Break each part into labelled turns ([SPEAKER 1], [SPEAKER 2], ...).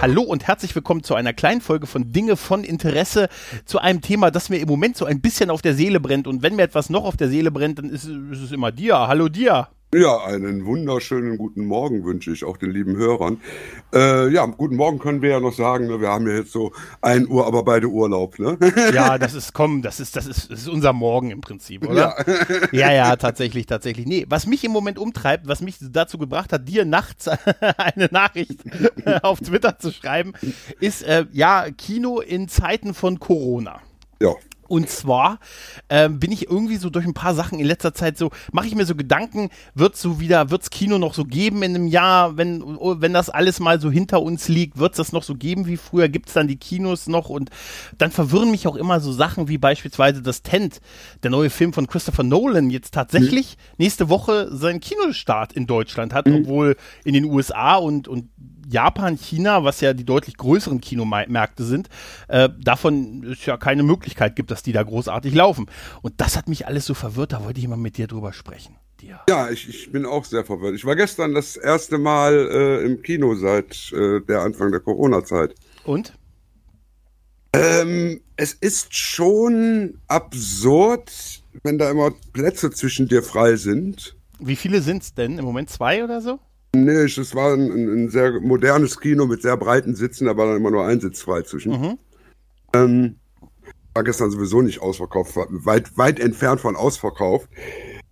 [SPEAKER 1] Hallo und herzlich willkommen zu einer kleinen Folge von Dinge von Interesse zu einem Thema, das mir im Moment so ein bisschen auf der Seele brennt. Und wenn mir etwas noch auf der Seele brennt, dann ist, ist es immer dir. Hallo dir.
[SPEAKER 2] Ja, einen wunderschönen guten Morgen wünsche ich auch den lieben Hörern. Äh, ja, guten Morgen können wir ja noch sagen. Ne? Wir haben ja jetzt so ein Uhr, aber beide Urlaub. Ne?
[SPEAKER 1] Ja, das ist, komm, das ist, das ist, das ist unser Morgen im Prinzip, oder? Ja. ja, ja, tatsächlich, tatsächlich. Nee, was mich im Moment umtreibt, was mich dazu gebracht hat, dir nachts eine Nachricht auf Twitter zu schreiben, ist äh, ja Kino in Zeiten von Corona.
[SPEAKER 2] Ja.
[SPEAKER 1] Und zwar ähm, bin ich irgendwie so durch ein paar Sachen in letzter Zeit so, mache ich mir so Gedanken, wird so wieder, wird's Kino noch so geben in einem Jahr, wenn, wenn das alles mal so hinter uns liegt, wird's das noch so geben wie früher, gibt's dann die Kinos noch und dann verwirren mich auch immer so Sachen wie beispielsweise das Tent, der neue Film von Christopher Nolan, jetzt tatsächlich mhm. nächste Woche seinen Kinostart in Deutschland hat, mhm. obwohl in den USA und, und Japan, China, was ja die deutlich größeren Kinomärkte sind, äh, davon es ja keine Möglichkeit gibt, dass die da großartig laufen. Und das hat mich alles so verwirrt, da wollte ich mal mit dir drüber sprechen.
[SPEAKER 2] Dir. Ja, ich, ich bin auch sehr verwirrt. Ich war gestern das erste Mal äh, im Kino seit äh, der Anfang der Corona-Zeit.
[SPEAKER 1] Und?
[SPEAKER 2] Ähm, es ist schon absurd, wenn da immer Plätze zwischen dir frei sind.
[SPEAKER 1] Wie viele sind es denn? Im Moment zwei oder so?
[SPEAKER 2] Nee, es war ein, ein, sehr modernes Kino mit sehr breiten Sitzen, da war dann immer nur ein Sitz frei zwischen. Mhm. Ähm, war gestern sowieso nicht ausverkauft, weit, weit entfernt von ausverkauft.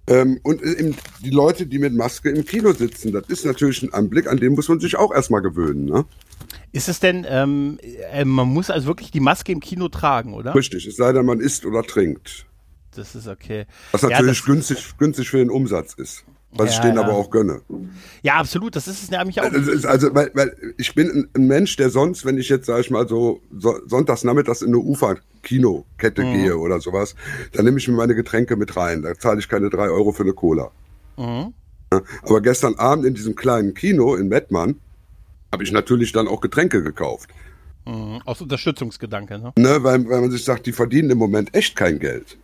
[SPEAKER 2] Ähm, und eben die Leute, die mit Maske im Kino sitzen, das ist natürlich ein Anblick, an dem muss man sich auch erstmal gewöhnen. Ne?
[SPEAKER 1] Ist es denn, ähm, äh, man muss also wirklich die Maske im Kino tragen, oder?
[SPEAKER 2] Richtig, es sei denn, man isst oder trinkt.
[SPEAKER 1] Das ist okay.
[SPEAKER 2] Was natürlich ja, günstig, günstig für den Umsatz ist. Was ja, ich denen ja. aber auch gönne.
[SPEAKER 1] Ja, absolut, das ist es nämlich auch.
[SPEAKER 2] Also, also weil, weil ich bin ein Mensch, der sonst, wenn ich jetzt, sag ich mal, so, so sonntags nachmittags in eine Ufer-Kinokette mhm. gehe oder sowas, dann nehme ich mir meine Getränke mit rein. Da zahle ich keine drei Euro für eine Cola. Mhm. aber gestern Abend in diesem kleinen Kino in Mettmann habe ich natürlich dann auch Getränke gekauft.
[SPEAKER 1] Mhm. Aus Unterstützungsgedanke, ne?
[SPEAKER 2] ne weil, weil man sich sagt, die verdienen im Moment echt kein Geld.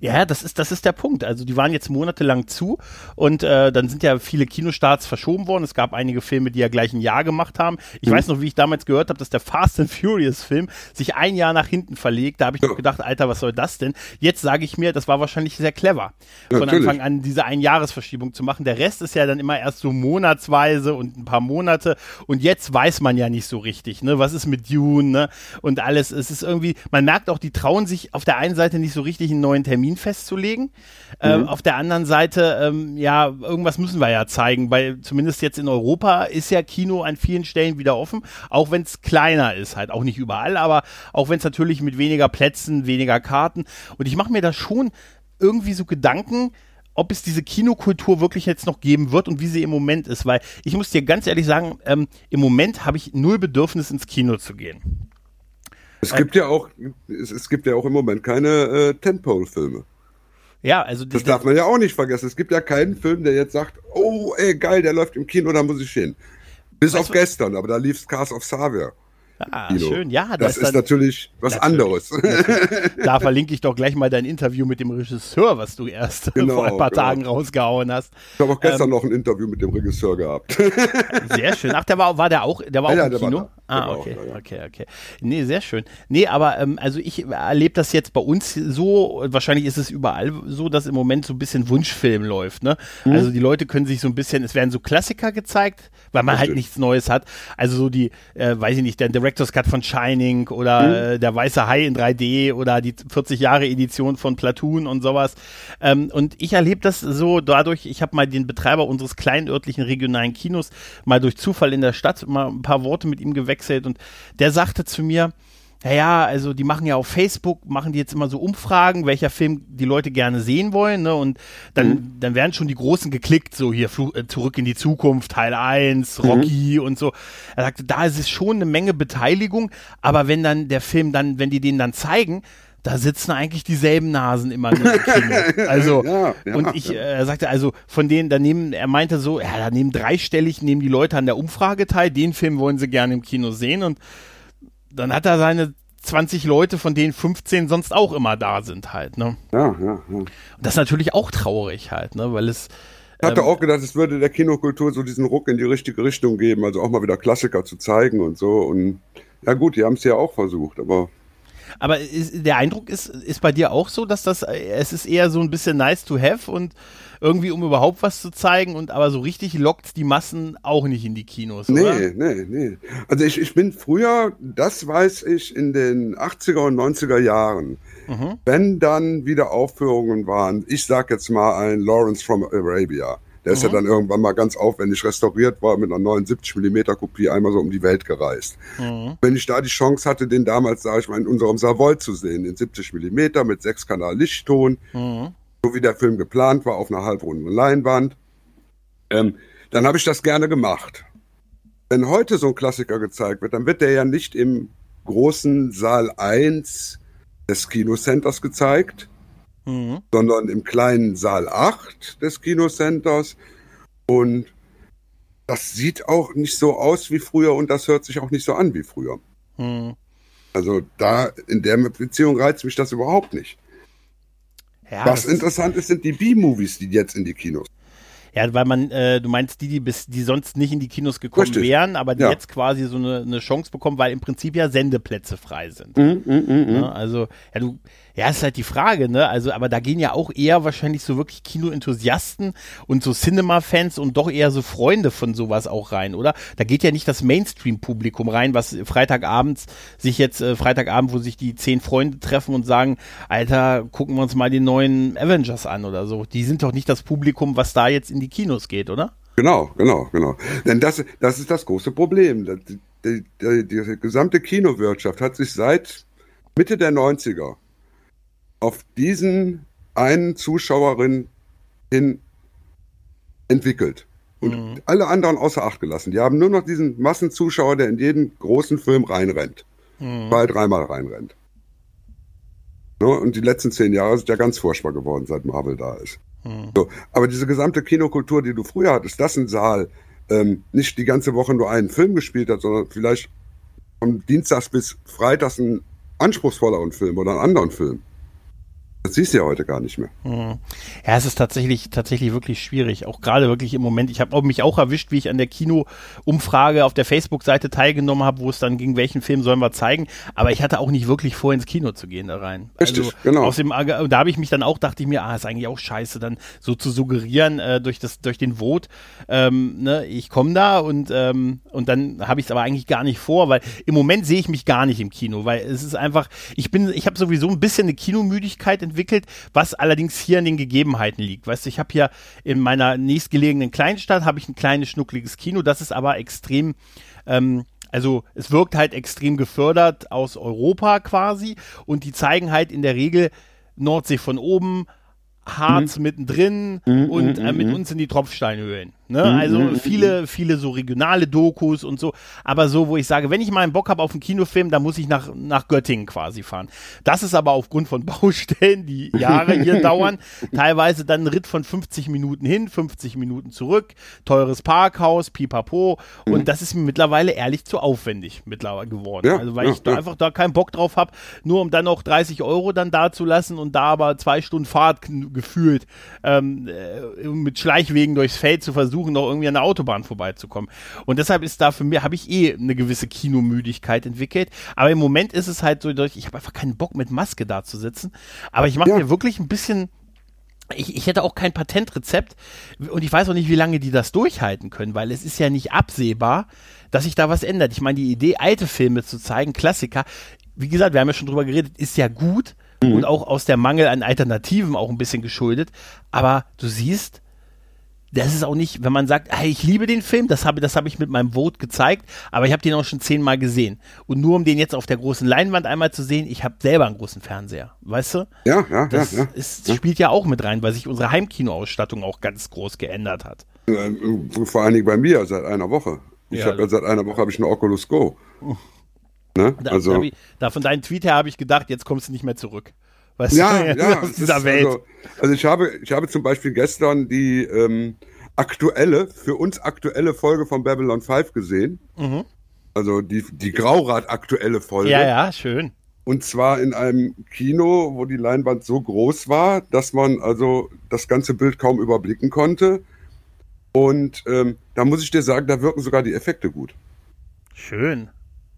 [SPEAKER 1] Ja, das ist, das ist der Punkt. Also die waren jetzt monatelang zu und äh, dann sind ja viele Kinostarts verschoben worden. Es gab einige Filme, die ja gleich ein Jahr gemacht haben. Ich mhm. weiß noch, wie ich damals gehört habe, dass der Fast and Furious Film sich ein Jahr nach hinten verlegt. Da habe ich noch gedacht, Alter, was soll das denn? Jetzt sage ich mir, das war wahrscheinlich sehr clever, von Natürlich. Anfang an diese Einjahresverschiebung zu machen. Der Rest ist ja dann immer erst so monatsweise und ein paar Monate und jetzt weiß man ja nicht so richtig, ne? Was ist mit Dune, ne? Und alles. Es ist irgendwie, man merkt auch, die trauen sich auf der einen Seite nicht so richtig einen neuen Termin Termin festzulegen. Ähm, mhm. Auf der anderen Seite, ähm, ja, irgendwas müssen wir ja zeigen, weil zumindest jetzt in Europa ist ja Kino an vielen Stellen wieder offen, auch wenn es kleiner ist, halt auch nicht überall, aber auch wenn es natürlich mit weniger Plätzen, weniger Karten. Und ich mache mir da schon irgendwie so Gedanken, ob es diese Kinokultur wirklich jetzt noch geben wird und wie sie im Moment ist, weil ich muss dir ganz ehrlich sagen, ähm, im Moment habe ich null Bedürfnis ins Kino zu gehen.
[SPEAKER 2] Es gibt ja auch, es, es gibt ja auch im Moment keine äh, Tentpole-Filme.
[SPEAKER 1] Ja, also
[SPEAKER 2] das darf man ja auch nicht vergessen. Es gibt ja keinen Film, der jetzt sagt, oh, ey, geil, der läuft im Kino, da muss ich hin. Bis auf gestern, aber da lief Cars of Xavier.
[SPEAKER 1] Ah, Kino. schön, ja.
[SPEAKER 2] Das, das ist, dann, natürlich was natürlich, anderes.
[SPEAKER 1] Natürlich. Da verlinke ich doch gleich mal dein Interview mit dem Regisseur, was du erst genau, vor ein paar genau. Tagen rausgehauen hast.
[SPEAKER 2] Ich habe auch gestern ähm, noch ein Interview mit dem Regisseur gehabt.
[SPEAKER 1] Sehr schön. Ach, der war, war der auch, der war ja, auch im Kino? Ah, okay, auch, ja, okay, okay. Nee, sehr schön. Nee, aber ähm, also ich erlebe das jetzt bei uns so, wahrscheinlich ist es überall so, dass im Moment so ein bisschen Wunschfilm läuft. Ne? Mhm. Also die Leute können sich so ein bisschen, es werden so Klassiker gezeigt, weil man halt nichts Neues hat. Also so die, äh, weiß ich nicht, der Director's Cut von Shining oder mhm. äh, der Weiße Hai in 3D oder die 40 Jahre Edition von Platoon und sowas. Ähm, und ich erlebe das so dadurch, ich habe mal den Betreiber unseres kleinen örtlichen regionalen Kinos mal durch Zufall in der Stadt mal ein paar Worte mit ihm gewechselt und der sagte zu mir, naja, also die machen ja auf Facebook, machen die jetzt immer so Umfragen, welcher Film die Leute gerne sehen wollen, ne? Und dann, mhm. dann werden schon die Großen geklickt, so hier Fl äh, zurück in die Zukunft, Teil 1, Rocky mhm. und so. Er sagte, da ist es schon eine Menge Beteiligung, aber wenn dann der Film dann, wenn die den dann zeigen, da sitzen eigentlich dieselben Nasen immer nur im Kino. Also,
[SPEAKER 2] Ja, ja,
[SPEAKER 1] und ich äh, sagte, also von denen, da nehmen, er meinte so, ja, da nehmen dreistellig, nehmen die Leute an der Umfrage teil, den Film wollen sie gerne im Kino sehen und dann hat er seine 20 Leute, von denen 15 sonst auch immer da sind halt, ne?
[SPEAKER 2] Ja, ja, ja.
[SPEAKER 1] Und das ist natürlich auch traurig halt, ne? Weil es,
[SPEAKER 2] Ich hatte
[SPEAKER 1] Ähm,
[SPEAKER 2] auch gedacht, es würde der Kinokultur so diesen Ruck in die richtige Richtung geben, also auch mal wieder Klassiker zu zeigen und so. Und ja gut, die haben es ja auch versucht, aber
[SPEAKER 1] aber ist, der Eindruck ist, ist bei dir auch so, dass das, äh, es ist eher so ein bisschen nice to have und irgendwie, um überhaupt was zu zeigen und aber so richtig lockt die Massen auch nicht in die Kinos, oder?
[SPEAKER 2] nee, nee, nee. Also ich, ich bin früher, das weiß ich, in den 80er und 90er Jahren,
[SPEAKER 1] Mhm.
[SPEAKER 2] wenn dann wieder Aufführungen waren, ich sag jetzt mal ein Lawrence from Arabia. Der
[SPEAKER 1] Mhm.
[SPEAKER 2] ist ja dann irgendwann mal ganz aufwendig restauriert, war mit einer 79 mm Kopie einmal so um die Welt gereist.
[SPEAKER 1] Mhm.
[SPEAKER 2] Wenn ich da die Chance hatte, den damals, sage ich mal, in unserem Savoy zu sehen, in 70 mm mit 6 Kanal Lichtton,
[SPEAKER 1] Mhm.
[SPEAKER 2] so wie der Film geplant war, auf einer halbrunden Leinwand, ähm, dann habe ich das gerne gemacht. Wenn heute so ein Klassiker gezeigt wird, dann wird der ja nicht im großen Saal 1 des Kinocenters gezeigt,
[SPEAKER 1] Mhm.
[SPEAKER 2] sondern im kleinen Saal 8 des Kinocenters. Und das sieht auch nicht so aus wie früher und das hört sich auch nicht so an wie früher.
[SPEAKER 1] Mhm.
[SPEAKER 2] Also da in der Beziehung reizt mich das überhaupt nicht.
[SPEAKER 1] Ja,
[SPEAKER 2] Was interessant ist, sind die B-Movies, die jetzt in die Kinos.
[SPEAKER 1] Ja, weil man, äh, du meinst die, die bis, die sonst nicht in die Kinos gekommen
[SPEAKER 2] Richtig.
[SPEAKER 1] wären, aber die
[SPEAKER 2] Ja.
[SPEAKER 1] jetzt quasi so eine, eine Chance bekommen, weil im Prinzip ja Sendeplätze frei sind. Ne? Also, ja, du, ja, ist halt die Frage, ne? Also, aber da gehen ja auch eher wahrscheinlich so wirklich Kino-Enthusiasten und so Cinema-Fans und doch eher so Freunde von sowas auch rein, oder? Da geht ja nicht das Mainstream-Publikum rein, was Freitagabends sich jetzt, äh, Freitagabend, wo sich die zehn Freunde treffen und sagen, Alter, gucken wir uns mal den neuen Avengers an oder so. Die sind doch nicht das Publikum, was da jetzt in die Kinos geht, oder?
[SPEAKER 2] Genau, genau, genau. Denn das, das ist das große Problem. Das- Die, die, die gesamte Kinowirtschaft hat sich seit Mitte der 90er auf diesen einen Zuschauerin hin entwickelt. Und alle anderen außer Acht gelassen. Die haben nur noch diesen Massenzuschauer, der in jeden großen Film reinrennt. Zwei, dreimal reinrennt. Ne? Und die letzten zehn Jahre sind ja ganz furchtbar geworden, seit Marvel da ist. So, aber diese gesamte Kinokultur, die du früher hattest, dass ein Saal ähm, nicht die ganze Woche nur einen Film gespielt hat, sondern vielleicht von Dienstags bis Freitags einen anspruchsvolleren Film oder einen anderen Film. Das siehst du ja heute gar nicht mehr.
[SPEAKER 1] Ja, es ist tatsächlich, tatsächlich wirklich schwierig. Auch gerade wirklich im Moment. Ich habe mich auch erwischt, wie ich an der Kino-Umfrage auf der Facebook-Seite teilgenommen habe, wo es dann ging, welchen Film sollen wir zeigen. Aber ich hatte auch nicht wirklich vor, ins Kino zu gehen da rein.
[SPEAKER 2] Richtig,
[SPEAKER 1] also,
[SPEAKER 2] genau.
[SPEAKER 1] Aus dem, da habe ich mich dann auch, dachte ich mir, ah, ist eigentlich auch scheiße, dann so zu suggerieren äh, durch das, durch den Vote, ähm, ne, ich komme da und ähm, und dann habe ich es aber eigentlich gar nicht vor, weil im Moment sehe ich mich gar nicht im Kino, weil es ist einfach, ich bin, ich habe sowieso ein bisschen eine Kinomüdigkeit entwickelt, was allerdings hier an den Gegebenheiten liegt. Weißt du, ich habe hier in meiner nächstgelegenen Kleinstadt habe ich ein kleines schnuckliges Kino, das ist aber extrem ähm, also es wirkt halt extrem gefördert aus Europa quasi und die zeigen halt in der Regel Nordsee von oben, Harz mittendrin und äh, mit uns in die Tropfsteinhöhlen. Ne? also viele, viele so regionale Dokus und so. Aber so, wo ich sage, wenn ich mal einen Bock habe auf einen Kinofilm, dann muss ich nach, nach Göttingen quasi fahren. Das ist aber aufgrund von Baustellen, die Jahre hier dauern, teilweise dann ein Ritt von 50 Minuten hin, 50 Minuten zurück, teures Parkhaus, pipapo. Und das ist mir mittlerweile ehrlich zu aufwendig mittlerweile geworden.
[SPEAKER 2] Ja,
[SPEAKER 1] also weil
[SPEAKER 2] ja,
[SPEAKER 1] ich da
[SPEAKER 2] ja.
[SPEAKER 1] einfach da keinen Bock drauf habe, nur um dann noch 30 Euro dann da zu lassen und da aber zwei Stunden Fahrt gefühlt ähm, äh, mit Schleichwegen durchs Feld zu versuchen, noch irgendwie an der Autobahn vorbeizukommen. Und deshalb ist da für mich, habe ich eh eine gewisse Kinomüdigkeit entwickelt. Aber im Moment ist es halt so, ich habe einfach keinen Bock mit Maske da zu sitzen. Aber ich mache
[SPEAKER 2] Ja.
[SPEAKER 1] mir wirklich ein bisschen ich, ich hätte auch kein Patentrezept und ich weiß auch nicht, wie lange die das durchhalten können, weil es ist ja nicht absehbar, dass sich da was ändert. Ich meine, die Idee, alte Filme zu zeigen, Klassiker, wie gesagt, wir haben ja schon drüber geredet, ist ja gut und auch aus der Mangel an Alternativen auch ein bisschen geschuldet. Aber du siehst, das ist auch nicht, wenn man sagt, hey, ich liebe den Film, das habe das habe ich mit meinem Vote gezeigt, aber ich habe den auch schon zehnmal gesehen. Und nur um den jetzt auf der großen Leinwand einmal zu sehen, ich habe selber einen großen Fernseher, weißt du?
[SPEAKER 2] Ja, ja,
[SPEAKER 1] Das
[SPEAKER 2] ja. ja.
[SPEAKER 1] Ist, spielt ja auch mit rein, weil sich unsere Heimkinoausstattung auch ganz groß geändert hat.
[SPEAKER 2] Äh, Vor allen Dingen bei mir seit einer Woche. Ich
[SPEAKER 1] Ja.
[SPEAKER 2] habe ja seit einer Woche habe ich eine Oculus Go. Ne?
[SPEAKER 1] Da,
[SPEAKER 2] Also,
[SPEAKER 1] ich, da von deinem Tweet her habe ich gedacht, jetzt kommst du nicht mehr zurück. Weißt
[SPEAKER 2] ja,
[SPEAKER 1] du,
[SPEAKER 2] ja,
[SPEAKER 1] aus
[SPEAKER 2] es
[SPEAKER 1] dieser
[SPEAKER 2] ist
[SPEAKER 1] Welt.
[SPEAKER 2] Also, also ich habe, ich habe zum Beispiel gestern die ähm, aktuelle, für uns aktuelle Folge von Babylon 5 gesehen.
[SPEAKER 1] Mhm.
[SPEAKER 2] Also die, die Graurad-aktuelle Folge.
[SPEAKER 1] ja, ja, schön.
[SPEAKER 2] Und zwar in einem Kino, wo die Leinwand so groß war, dass man also das ganze Bild kaum überblicken konnte. Und ähm, da muss ich dir sagen, da wirken sogar die Effekte gut.
[SPEAKER 1] Schön.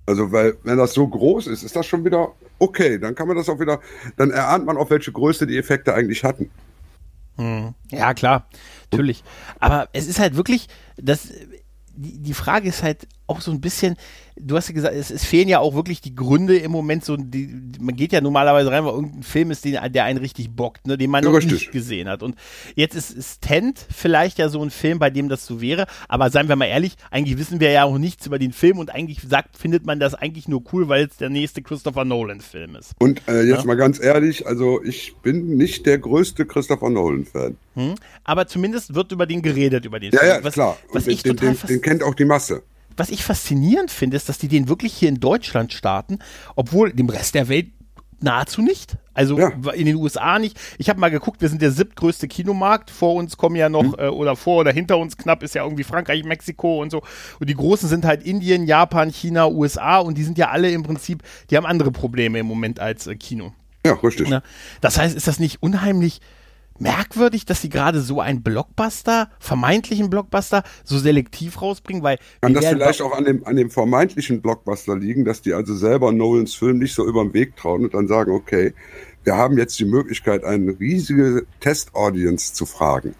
[SPEAKER 2] Also, weil, wenn das so groß ist, ist das schon wieder okay. Dann kann man das auch wieder, dann erahnt man auch, welche Größe die Effekte eigentlich hatten.
[SPEAKER 1] Hm. Ja, klar, natürlich. Aber es ist halt wirklich, das, die, die Frage ist halt auch so ein bisschen, du hast ja gesagt, es, es fehlen ja auch wirklich die Gründe im Moment, so, die, man geht ja normalerweise rein, weil irgendein Film ist, den, der einen richtig bockt, ne, den man noch nicht gesehen hat. Und jetzt ist, ist Tent vielleicht ja so ein Film, bei dem das so wäre, aber seien wir mal ehrlich, eigentlich wissen wir ja auch nichts über den Film und eigentlich sagt, findet man das eigentlich nur cool, weil es der nächste Christopher Nolan-Film ist.
[SPEAKER 2] Und äh, jetzt
[SPEAKER 1] Ja.
[SPEAKER 2] mal ganz ehrlich, also ich bin nicht der größte Christopher Nolan-Fan.
[SPEAKER 1] Hm? Aber zumindest wird über den geredet, über den
[SPEAKER 2] Ja,
[SPEAKER 1] Film.
[SPEAKER 2] ja,
[SPEAKER 1] was,
[SPEAKER 2] klar.
[SPEAKER 1] Was
[SPEAKER 2] den,
[SPEAKER 1] total
[SPEAKER 2] den, den kennt auch die Masse.
[SPEAKER 1] Was ich faszinierend finde, ist, dass die den wirklich hier in Deutschland starten, obwohl dem Rest der Welt nahezu nicht. Also
[SPEAKER 2] Ja.
[SPEAKER 1] in den USA nicht. Ich habe mal geguckt, wir sind der siebtgrößte Kinomarkt. Vor uns kommen ja
[SPEAKER 2] Mhm.
[SPEAKER 1] noch, äh, oder vor oder hinter uns knapp ist ja irgendwie Frankreich, Mexiko und so. Und die großen sind halt Indien, Japan, China, USA und die sind ja alle im Prinzip, die haben andere Probleme im Moment als äh, Kino.
[SPEAKER 2] Ja, richtig.
[SPEAKER 1] Ne? Das heißt, ist das nicht unheimlich merkwürdig, dass sie gerade so einen Blockbuster, vermeintlichen Blockbuster, so selektiv rausbringen? Weil
[SPEAKER 2] Kann das vielleicht auch an dem, an dem vermeintlichen Blockbuster liegen, dass die also selber Nolans Film nicht so über den Weg trauen und dann sagen, okay, wir haben jetzt die Möglichkeit, eine riesige Test-Audience zu fragen.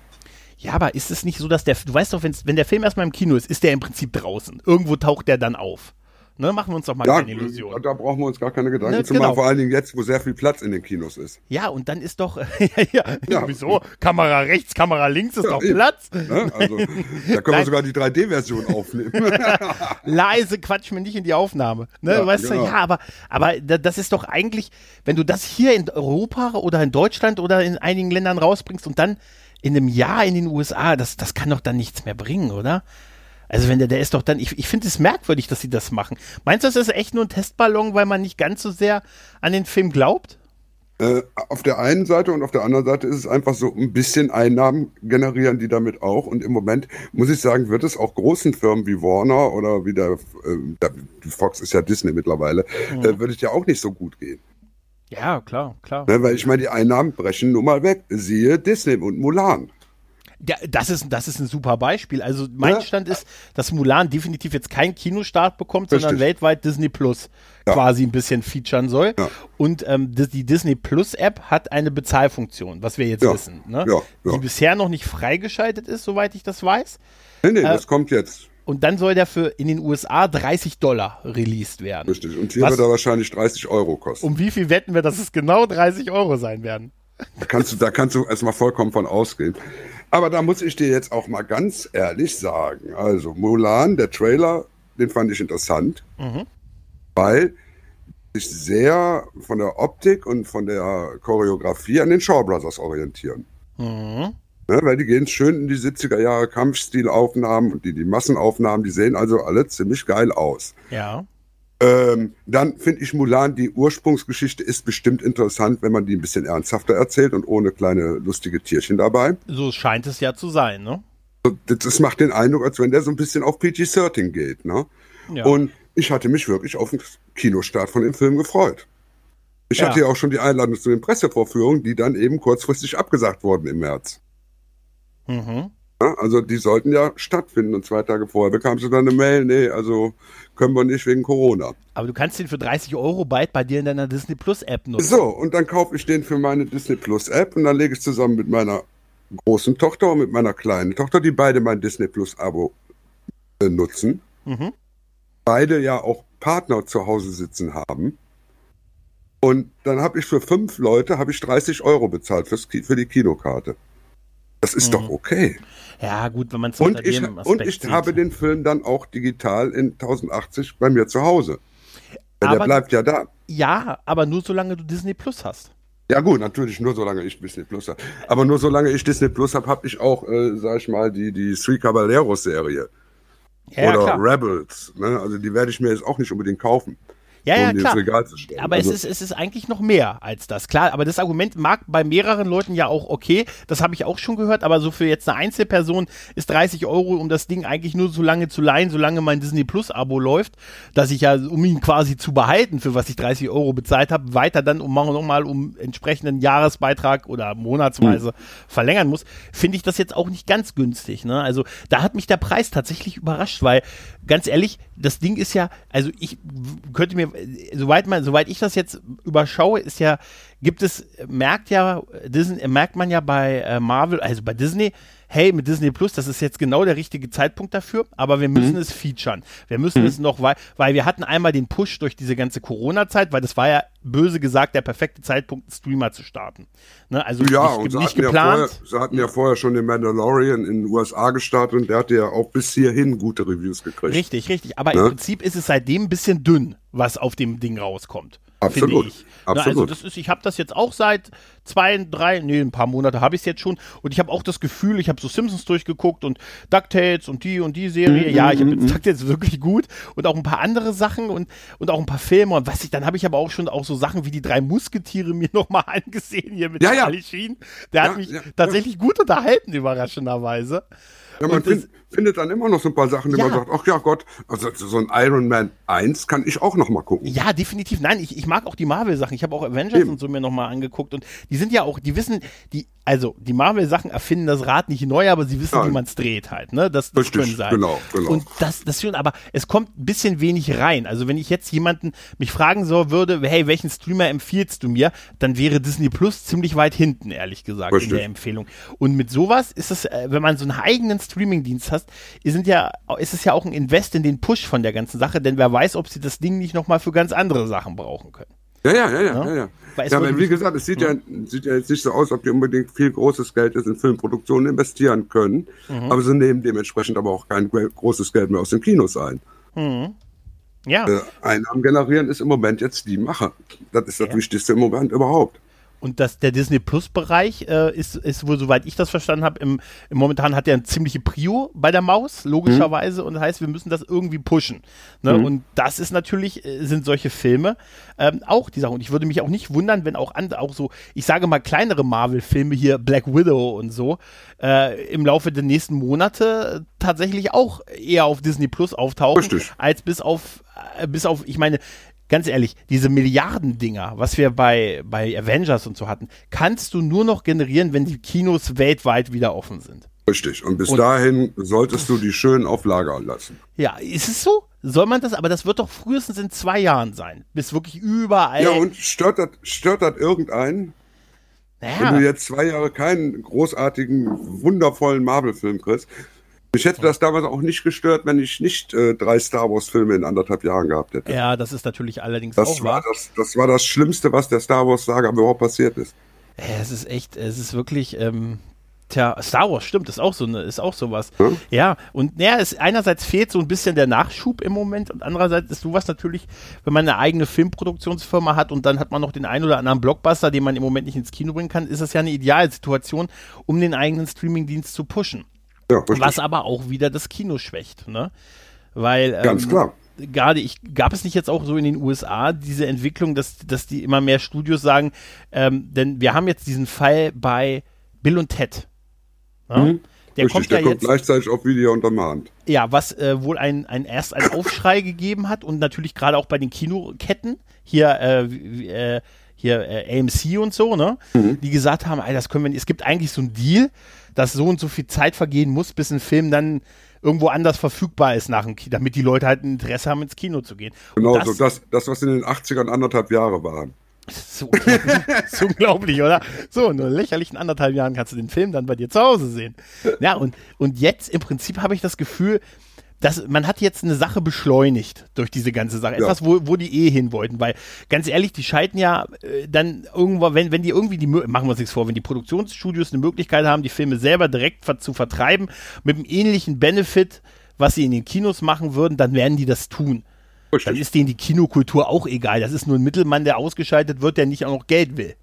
[SPEAKER 1] Ja, aber ist es nicht so, dass der, du weißt doch, wenn der Film erstmal im Kino ist, ist der im Prinzip draußen. Irgendwo taucht der dann auf. Ne, machen wir uns doch mal
[SPEAKER 2] Ja,
[SPEAKER 1] keine Illusion.
[SPEAKER 2] da brauchen wir uns gar keine Gedanken
[SPEAKER 1] Ne,
[SPEAKER 2] zu
[SPEAKER 1] genau.
[SPEAKER 2] machen, vor allen Dingen jetzt, wo sehr viel Platz in den Kinos ist.
[SPEAKER 1] Ja, und dann ist doch, ja, ja,
[SPEAKER 2] Ja.
[SPEAKER 1] wieso? Kamera rechts, Kamera links ist
[SPEAKER 2] Ja,
[SPEAKER 1] doch
[SPEAKER 2] eben.
[SPEAKER 1] Platz.
[SPEAKER 2] Ne? Also, da können wir sogar die 3D-Version aufnehmen.
[SPEAKER 1] Leise quatsch mir nicht in die Aufnahme. Ne?
[SPEAKER 2] Ja,
[SPEAKER 1] weißt du,
[SPEAKER 2] genau.
[SPEAKER 1] ja, aber, aber da- das ist doch eigentlich, wenn du das hier in Europa oder in Deutschland oder in einigen Ländern rausbringst und dann in einem Jahr in den USA, das, das kann doch dann nichts mehr bringen, oder? Also wenn der, der ist doch dann, ich, ich finde es merkwürdig, dass sie das machen. Meinst du, das ist echt nur ein Testballon, weil man nicht ganz so sehr an den Film glaubt?
[SPEAKER 2] Äh, auf der einen Seite und auf der anderen Seite ist es einfach so ein bisschen Einnahmen generieren die damit auch. Und im Moment muss ich sagen, wird es auch großen Firmen wie Warner oder wie der, äh, Fox ist ja Disney mittlerweile, äh, würde es ja auch nicht so gut gehen.
[SPEAKER 1] Ja, klar, klar.
[SPEAKER 2] Ne? Weil ich meine, die Einnahmen brechen nun mal weg. Siehe Disney und Mulan.
[SPEAKER 1] Ja, das ist, das ist ein super Beispiel. Also mein
[SPEAKER 2] Ja.
[SPEAKER 1] Stand ist, dass Mulan definitiv jetzt keinen Kinostart bekommt, sondern
[SPEAKER 2] Richtig.
[SPEAKER 1] weltweit Disney Plus
[SPEAKER 2] Ja.
[SPEAKER 1] quasi ein bisschen featuren soll.
[SPEAKER 2] Ja.
[SPEAKER 1] Und ähm, die, Disney Plus App hat eine Bezahlfunktion, was wir jetzt wissen. Ne? Die bisher noch nicht freigeschaltet ist, soweit ich das weiß.
[SPEAKER 2] Nee, nee,
[SPEAKER 1] Äh,
[SPEAKER 2] das kommt jetzt.
[SPEAKER 1] Und dann soll der für in den USA 30 Dollar released werden.
[SPEAKER 2] Richtig. Und hier
[SPEAKER 1] Was-
[SPEAKER 2] wird er wahrscheinlich 30 Euro kosten.
[SPEAKER 1] Um wie viel wetten wir, dass es genau 30 Euro sein werden?
[SPEAKER 2] Da kannst du, da kannst du erstmal vollkommen von ausgehen. Aber da muss ich dir jetzt auch mal ganz ehrlich sagen. Also Mulan, der Trailer, den fand ich interessant, weil sich sehr von der Optik und von der Choreografie an den Shaw Brothers orientieren.
[SPEAKER 1] Mhm.
[SPEAKER 2] Ne, weil die gehen schön in die 70er Jahre Kampfstilaufnahmen und die, die Massenaufnahmen, die sehen also alle ziemlich geil aus.
[SPEAKER 1] Ja.
[SPEAKER 2] Ähm, dann finde ich Mulan, die Ursprungsgeschichte ist bestimmt interessant, wenn man die ein bisschen ernsthafter erzählt und ohne kleine lustige Tierchen dabei.
[SPEAKER 1] So scheint es ja zu sein, ne?
[SPEAKER 2] Das, macht den Eindruck, als wenn der so ein bisschen auf PG-13 geht. Ne?
[SPEAKER 1] Ja.
[SPEAKER 2] Und ich hatte mich wirklich auf den Kinostart von dem Film gefreut. Ich
[SPEAKER 1] Ja.
[SPEAKER 2] hatte ja auch schon die Einladung zu den Pressevorführungen, die dann eben kurzfristig abgesagt wurden im März.
[SPEAKER 1] mhm.
[SPEAKER 2] Ja, also die sollten ja stattfinden und zwei Tage vorher bekam sie dann eine Mail, nee, also können wir nicht wegen Corona.
[SPEAKER 1] Aber du kannst den für 30 Euro bald bei dir in deiner Disney Plus App nutzen.
[SPEAKER 2] So, und dann kaufe ich den für meine Disney Plus App und dann lege ich zusammen mit meiner großen Tochter und mit meiner kleinen Tochter, die beide mein Disney Plus Abo äh, nutzen.
[SPEAKER 1] Mhm.
[SPEAKER 2] Beide ja auch Partner zu Hause sitzen haben. Und dann habe ich für fünf Leute habe ich 30 Euro bezahlt fürs, für die Kinokarte. Das ist
[SPEAKER 1] Mhm.
[SPEAKER 2] doch okay.
[SPEAKER 1] Ja, gut, wenn man es unter
[SPEAKER 2] ich,
[SPEAKER 1] dem Aspekt
[SPEAKER 2] und ich
[SPEAKER 1] sieht.
[SPEAKER 2] habe den Film dann auch digital in 1080 bei mir zu Hause.
[SPEAKER 1] Aber-
[SPEAKER 2] der bleibt ja da.
[SPEAKER 1] Ja, aber nur solange du Disney Plus hast.
[SPEAKER 2] Ja gut, natürlich nur solange ich Disney Plus habe. Aber nur solange ich Disney Plus habe, habe ich auch, äh, sag ich mal, die, die Three Caballeros Serie.
[SPEAKER 1] Ja,
[SPEAKER 2] oder
[SPEAKER 1] klar.
[SPEAKER 2] Rebels. Ne? Also die werde ich mir jetzt auch nicht unbedingt kaufen.
[SPEAKER 1] Ja, ja,
[SPEAKER 2] um
[SPEAKER 1] klar.
[SPEAKER 2] ins Regal zu stellen.
[SPEAKER 1] Aber
[SPEAKER 2] also,
[SPEAKER 1] es, ist, es ist eigentlich noch mehr als das. Klar, aber das Argument mag bei mehreren Leuten ja auch okay. Das habe ich auch schon gehört. Aber so für jetzt eine Einzelperson ist 30 Euro, um das Ding eigentlich nur so lange zu leihen, solange mein Disney Plus Abo läuft, dass ich ja, um ihn quasi zu behalten, für was ich 30 Euro bezahlt habe, weiter dann um nochmal um entsprechenden Jahresbeitrag oder monatsweise
[SPEAKER 2] Hm.
[SPEAKER 1] verlängern muss, finde ich das jetzt auch nicht ganz günstig. Ne? Also da hat mich der Preis tatsächlich überrascht, weil ganz ehrlich, das Ding ist ja, also ich könnte mir, soweit man, soweit ich das jetzt überschaue, ist ja, gibt es, merkt ja, Disney, merkt man ja bei äh, Marvel, also bei Disney, hey, mit Disney Plus, das ist jetzt genau der richtige Zeitpunkt dafür, aber wir müssen es featuren. Wir müssen es noch, weil, weil wir hatten einmal den Push durch diese ganze Corona-Zeit, weil das war ja böse gesagt der perfekte Zeitpunkt, einen Streamer zu starten. Ne? Also
[SPEAKER 2] ja,
[SPEAKER 1] nicht, nicht
[SPEAKER 2] hatten, ja
[SPEAKER 1] geplant.
[SPEAKER 2] vorher, sie hatten ja vorher schon den Mandalorian in den USA gestartet und der hatte ja auch bis hierhin gute Reviews gekriegt.
[SPEAKER 1] Richtig, richtig. Aber
[SPEAKER 2] Ne?
[SPEAKER 1] im Prinzip ist es seitdem ein bisschen dünn, was auf dem Ding rauskommt.
[SPEAKER 2] Absolut,
[SPEAKER 1] Finde ich. Also
[SPEAKER 2] absolut.
[SPEAKER 1] das ist, ich habe das jetzt auch seit zwei, drei, nee, ein paar Monate habe ich es jetzt schon. Und ich habe auch das Gefühl, ich habe so Simpsons durchgeguckt und DuckTales und die und die Serie.
[SPEAKER 2] Mhm,
[SPEAKER 1] ja, ich habe jetzt DuckTales wirklich gut und auch ein paar andere Sachen und, und auch ein paar Filme. Und was ich, dann habe ich aber auch schon auch so Sachen wie die drei Musketiere mir nochmal angesehen hier mit
[SPEAKER 2] Ja, ja.
[SPEAKER 1] Charlie Sheen. Der
[SPEAKER 2] Ja,
[SPEAKER 1] hat mich
[SPEAKER 2] ja,
[SPEAKER 1] tatsächlich gut unterhalten, überraschenderweise.
[SPEAKER 2] Ja, man find, findet dann immer noch so ein paar Sachen, die
[SPEAKER 1] Ja.
[SPEAKER 2] man sagt, ach ja Gott, also so ein Iron Man 1 kann ich auch noch mal gucken.
[SPEAKER 1] Ja, definitiv. Nein, ich, ich mag auch die Marvel-Sachen. Ich habe auch Avengers
[SPEAKER 2] Eben.
[SPEAKER 1] und so mir nochmal angeguckt. Und die sind ja auch, die wissen, die, also die Marvel-Sachen erfinden das Rad nicht neu, aber sie wissen,
[SPEAKER 2] Nein.
[SPEAKER 1] wie man es dreht halt. Ne? Das, das
[SPEAKER 2] Richtig,
[SPEAKER 1] können sie halt.
[SPEAKER 2] genau, genau.
[SPEAKER 1] Und das, das schon, aber es kommt ein bisschen wenig rein. Also wenn ich jetzt jemanden mich fragen so würde, hey, welchen Streamer empfiehlst du mir, dann wäre Disney Plus ziemlich weit hinten, ehrlich gesagt,
[SPEAKER 2] Richtig.
[SPEAKER 1] in der Empfehlung. Und mit sowas ist es, äh, wenn man so einen eigenen Streaming-Dienst hast, sind ja, ist es ja auch ein Invest in den Push von der ganzen Sache, denn wer weiß, ob sie das Ding nicht nochmal für ganz andere Sachen brauchen können.
[SPEAKER 2] Ja, ja, ja, ja,
[SPEAKER 1] Ja.
[SPEAKER 2] ja. ja.
[SPEAKER 1] Weil
[SPEAKER 2] ja aber wie gesagt, es sieht ja, sieht ja jetzt nicht so aus, ob die unbedingt viel großes Geld in Filmproduktionen investieren können.
[SPEAKER 1] Mhm.
[SPEAKER 2] Aber sie nehmen dementsprechend aber auch kein großes Geld mehr aus den Kinos ein.
[SPEAKER 1] Ja.
[SPEAKER 2] Äh, Einnahmen generieren ist im Moment jetzt die Mache. Das ist das Wichtigste im Moment überhaupt.
[SPEAKER 1] Und das, der Disney Plus Bereich äh, ist, ist wohl, soweit ich das verstanden habe, im, im momentan hat er eine ziemliche Prio bei der Maus, logischerweise. Und das heißt, wir müssen das irgendwie pushen. Ne? Und das ist natürlich, äh, sind solche Filme ähm, auch die Sache. Und ich würde mich auch nicht wundern, wenn auch andere, auch so, ich sage mal, kleinere Marvel-Filme hier, Black Widow und so, äh, im Laufe der nächsten Monate tatsächlich auch eher auf Disney Plus auftauchen,
[SPEAKER 2] Richtig.
[SPEAKER 1] als bis auf, äh, bis auf, ich meine, ganz ehrlich, diese Milliardendinger, was wir bei, bei Avengers und so hatten, kannst du nur noch generieren, wenn die Kinos weltweit wieder offen sind.
[SPEAKER 2] Richtig. Und bis
[SPEAKER 1] Und-
[SPEAKER 2] dahin solltest du die schön auf Lager lassen.
[SPEAKER 1] Ja, ist es so? Soll man das? Aber das wird doch frühestens in zwei Jahren sein, bis wirklich überall.
[SPEAKER 2] Ja, und stört das, stört das irgendeinen? Wenn du
[SPEAKER 1] naja,
[SPEAKER 2] jetzt zwei Jahre keinen großartigen, wundervollen Marvel-Film kriegst. Mich hätte das damals auch nicht gestört, wenn ich nicht äh, drei Star Wars-Filme in anderthalb Jahren gehabt hätte.
[SPEAKER 1] ja, das ist natürlich allerdings auch
[SPEAKER 2] Das
[SPEAKER 1] wahr.
[SPEAKER 2] war das, das war das Schlimmste, was der Star Wars-Saga überhaupt passiert ist.
[SPEAKER 1] Ja, es ist echt, es ist wirklich, ähm, tja, Star Wars, stimmt, ist auch so eine, ist auch sowas.
[SPEAKER 2] Hm?
[SPEAKER 1] Ja, und naja, es einerseits fehlt so ein bisschen der Nachschub im Moment und andererseits ist sowas natürlich, wenn man eine eigene Filmproduktionsfirma hat und dann hat man noch den einen oder anderen Blockbuster, den man im Moment nicht ins Kino bringen kann, ist das ja eine Idealsituation, um den eigenen Streamingdienst zu pushen.
[SPEAKER 2] Ja.
[SPEAKER 1] Was aber auch wieder das Kino schwächt, ne? Weil ähm,
[SPEAKER 2] Ganz klar.
[SPEAKER 1] gerade ich gab es nicht jetzt auch so in den USA diese Entwicklung, dass dass die immer mehr Studios sagen, ähm, denn wir haben jetzt diesen Fall bei Bill und Ted. Der
[SPEAKER 2] Mhm. Richtig,
[SPEAKER 1] kommt
[SPEAKER 2] der
[SPEAKER 1] ja
[SPEAKER 2] kommt
[SPEAKER 1] jetzt,
[SPEAKER 2] gleichzeitig auf Video on Demand.
[SPEAKER 1] ja, was äh, wohl ein, ein erst einen Aufschrei gegeben hat und natürlich gerade auch bei den Kinoketten hier äh, äh, hier äh, AMC und so, ne,
[SPEAKER 2] Mhm.
[SPEAKER 1] die gesagt haben, ey, das können wir nicht. Es gibt eigentlich so einen Deal, dass so und so viel Zeit vergehen muss, bis ein Film dann irgendwo anders verfügbar ist nach dem Kino, damit die Leute halt ein Interesse haben, ins Kino zu gehen. Und
[SPEAKER 2] Genau
[SPEAKER 1] das,
[SPEAKER 2] so. Das, das, was in den 80ern anderthalb Jahre waren.
[SPEAKER 1] so, das ist unglaublich, oder? So, in lächerlichen anderthalb Jahren kannst du den Film dann bei dir zu Hause sehen. Ja, und, und jetzt im Prinzip habe ich das Gefühl, dass man hat jetzt eine Sache beschleunigt durch diese ganze Sache.
[SPEAKER 2] Ja.
[SPEAKER 1] Etwas, wo, wo die eh hin wollten, weil ganz ehrlich, die schalten ja äh, dann irgendwo, wenn, wenn die irgendwie die, machen wir uns nichts vor, wenn die Produktionsstudios eine Möglichkeit haben, die Filme selber direkt ver zu vertreiben, mit einem ähnlichen Benefit, was sie in den Kinos machen würden, dann werden die das tun. Dann
[SPEAKER 2] Richtig.
[SPEAKER 1] ist denen die Kinokultur auch egal. Das ist nur ein Mittelmann, der ausgeschaltet wird, der nicht auch noch Geld will.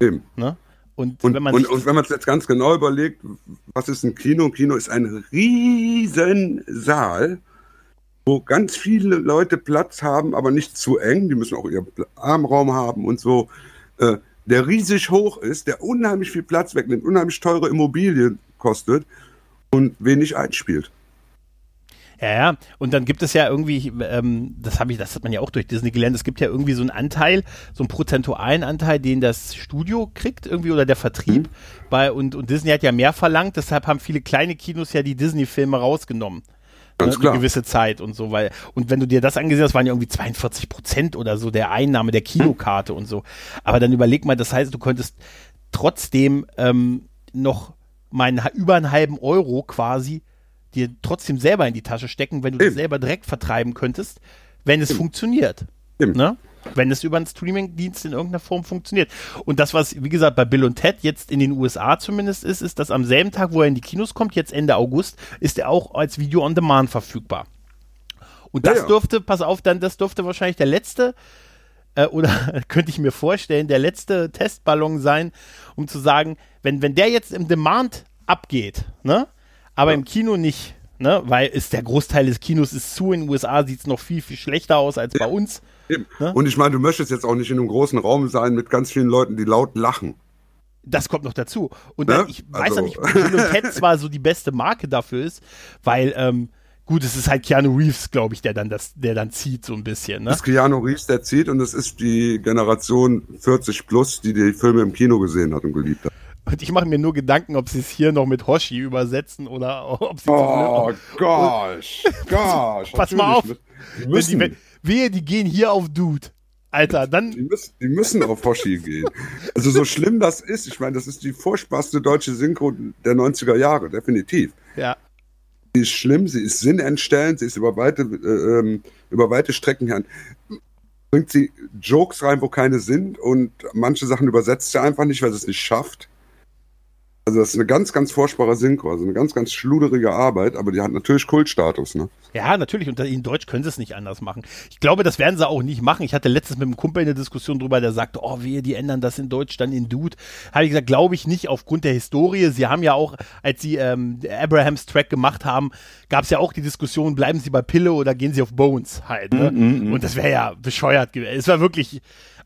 [SPEAKER 2] Eben.
[SPEAKER 1] Ne? Und,
[SPEAKER 2] Und,
[SPEAKER 1] wenn man
[SPEAKER 2] es jetzt ganz genau überlegt, was ist ein Kino? Ein Kino ist ein riesen Saal, wo ganz viele Leute Platz haben, aber nicht zu eng. Die müssen auch ihren Armraum haben und so. Äh, der riesig hoch ist, der unheimlich viel Platz wegnimmt, unheimlich teure Immobilien kostet und wenig einspielt.
[SPEAKER 1] Ja, ja. Und dann gibt es ja irgendwie, ähm, das habe ich, das hat man ja auch durch Disney gelernt. Es gibt ja irgendwie so einen Anteil, so einen prozentualen Anteil, den das Studio kriegt irgendwie oder der Vertrieb. Mhm. Bei, und, und Disney hat ja mehr verlangt, deshalb haben viele kleine Kinos ja die Disney-Filme rausgenommen.
[SPEAKER 2] Ganz klar.
[SPEAKER 1] Eine gewisse Zeit und so, weil, und wenn du dir das angesehen hast, waren ja irgendwie 42 Prozent oder so der Einnahme der Kinokarte und so. Aber dann überleg mal, das heißt, du könntest trotzdem ähm, noch meinen über einen halben Euro quasi dir trotzdem selber in die Tasche stecken, wenn du das selber direkt vertreiben könntest, wenn es Eben. funktioniert. Eben. Ne? Wenn es über einen Streaming-Dienst in irgendeiner Form funktioniert. Und das, was, wie gesagt, bei Bill und Ted jetzt in den USA zumindest ist, ist, dass am selben Tag, wo er in die Kinos kommt, jetzt Ende August, ist er auch als Video on Demand verfügbar. Und das ja, ja. dürfte, pass auf, dann, das dürfte wahrscheinlich der letzte, äh, oder könnte ich mir vorstellen, der letzte Testballon sein, um zu sagen, wenn, wenn der jetzt im Demand abgeht, ne, aber ja. im Kino nicht, ne? Weil ist der Großteil des Kinos ist zu. In den USA sieht es noch viel, viel schlechter aus als bei uns.
[SPEAKER 2] Ne? Und ich meine, du möchtest jetzt auch nicht in einem großen Raum sein mit ganz vielen Leuten, die laut lachen.
[SPEAKER 1] Das kommt noch dazu. Und ne? dann, ich weiß also. ja nicht, ob Ted zwar so die beste Marke dafür ist, weil, ähm, gut, es ist halt Keanu Reeves, glaube ich, der dann das, der dann zieht so ein bisschen. Ne?
[SPEAKER 2] Das ist Keanu Reeves, der zieht und es ist die Generation 40 plus, die die Filme im Kino gesehen hat und geliebt hat.
[SPEAKER 1] Und ich mache mir nur Gedanken, ob sie es hier noch mit Hoshi übersetzen oder ob sie.
[SPEAKER 2] Oh, gosh, gosh.
[SPEAKER 1] Pass mal auf. Die müssen. Die, wehe, die gehen hier auf Dude. Alter, dann.
[SPEAKER 2] Die müssen, die müssen auf Hoshi gehen. Also, so schlimm das ist, ich meine, das ist die furchtbarste deutsche Synchro der 90er Jahre, definitiv.
[SPEAKER 1] Ja.
[SPEAKER 2] Sie ist schlimm, sie ist sinnentstellend, sie ist über weite, äh, ähm, über weite Strecken her bringt sie Jokes rein, wo keine sind und manche Sachen übersetzt sie einfach nicht, weil sie es nicht schafft. Also das ist eine ganz, ganz furchtbare Synchro, also eine ganz, ganz schluderige Arbeit, aber die hat natürlich Kultstatus, ne?
[SPEAKER 1] Ja, natürlich. Und in Deutsch können sie es nicht anders machen. Ich glaube, das werden sie auch nicht machen. Ich hatte letztens mit einem Kumpel eine Diskussion drüber, der sagte, oh wehe, die ändern das in Deutsch dann in Dude. Habe ich gesagt, glaube ich nicht aufgrund der Historie. Sie haben ja auch, als sie ähm, Abrahams Track gemacht haben, gab es ja auch die Diskussion, bleiben sie bei Pille oder gehen sie auf Bones halt. Ne? Mm -mm. Und das wäre ja bescheuert gewesen. Es war wirklich,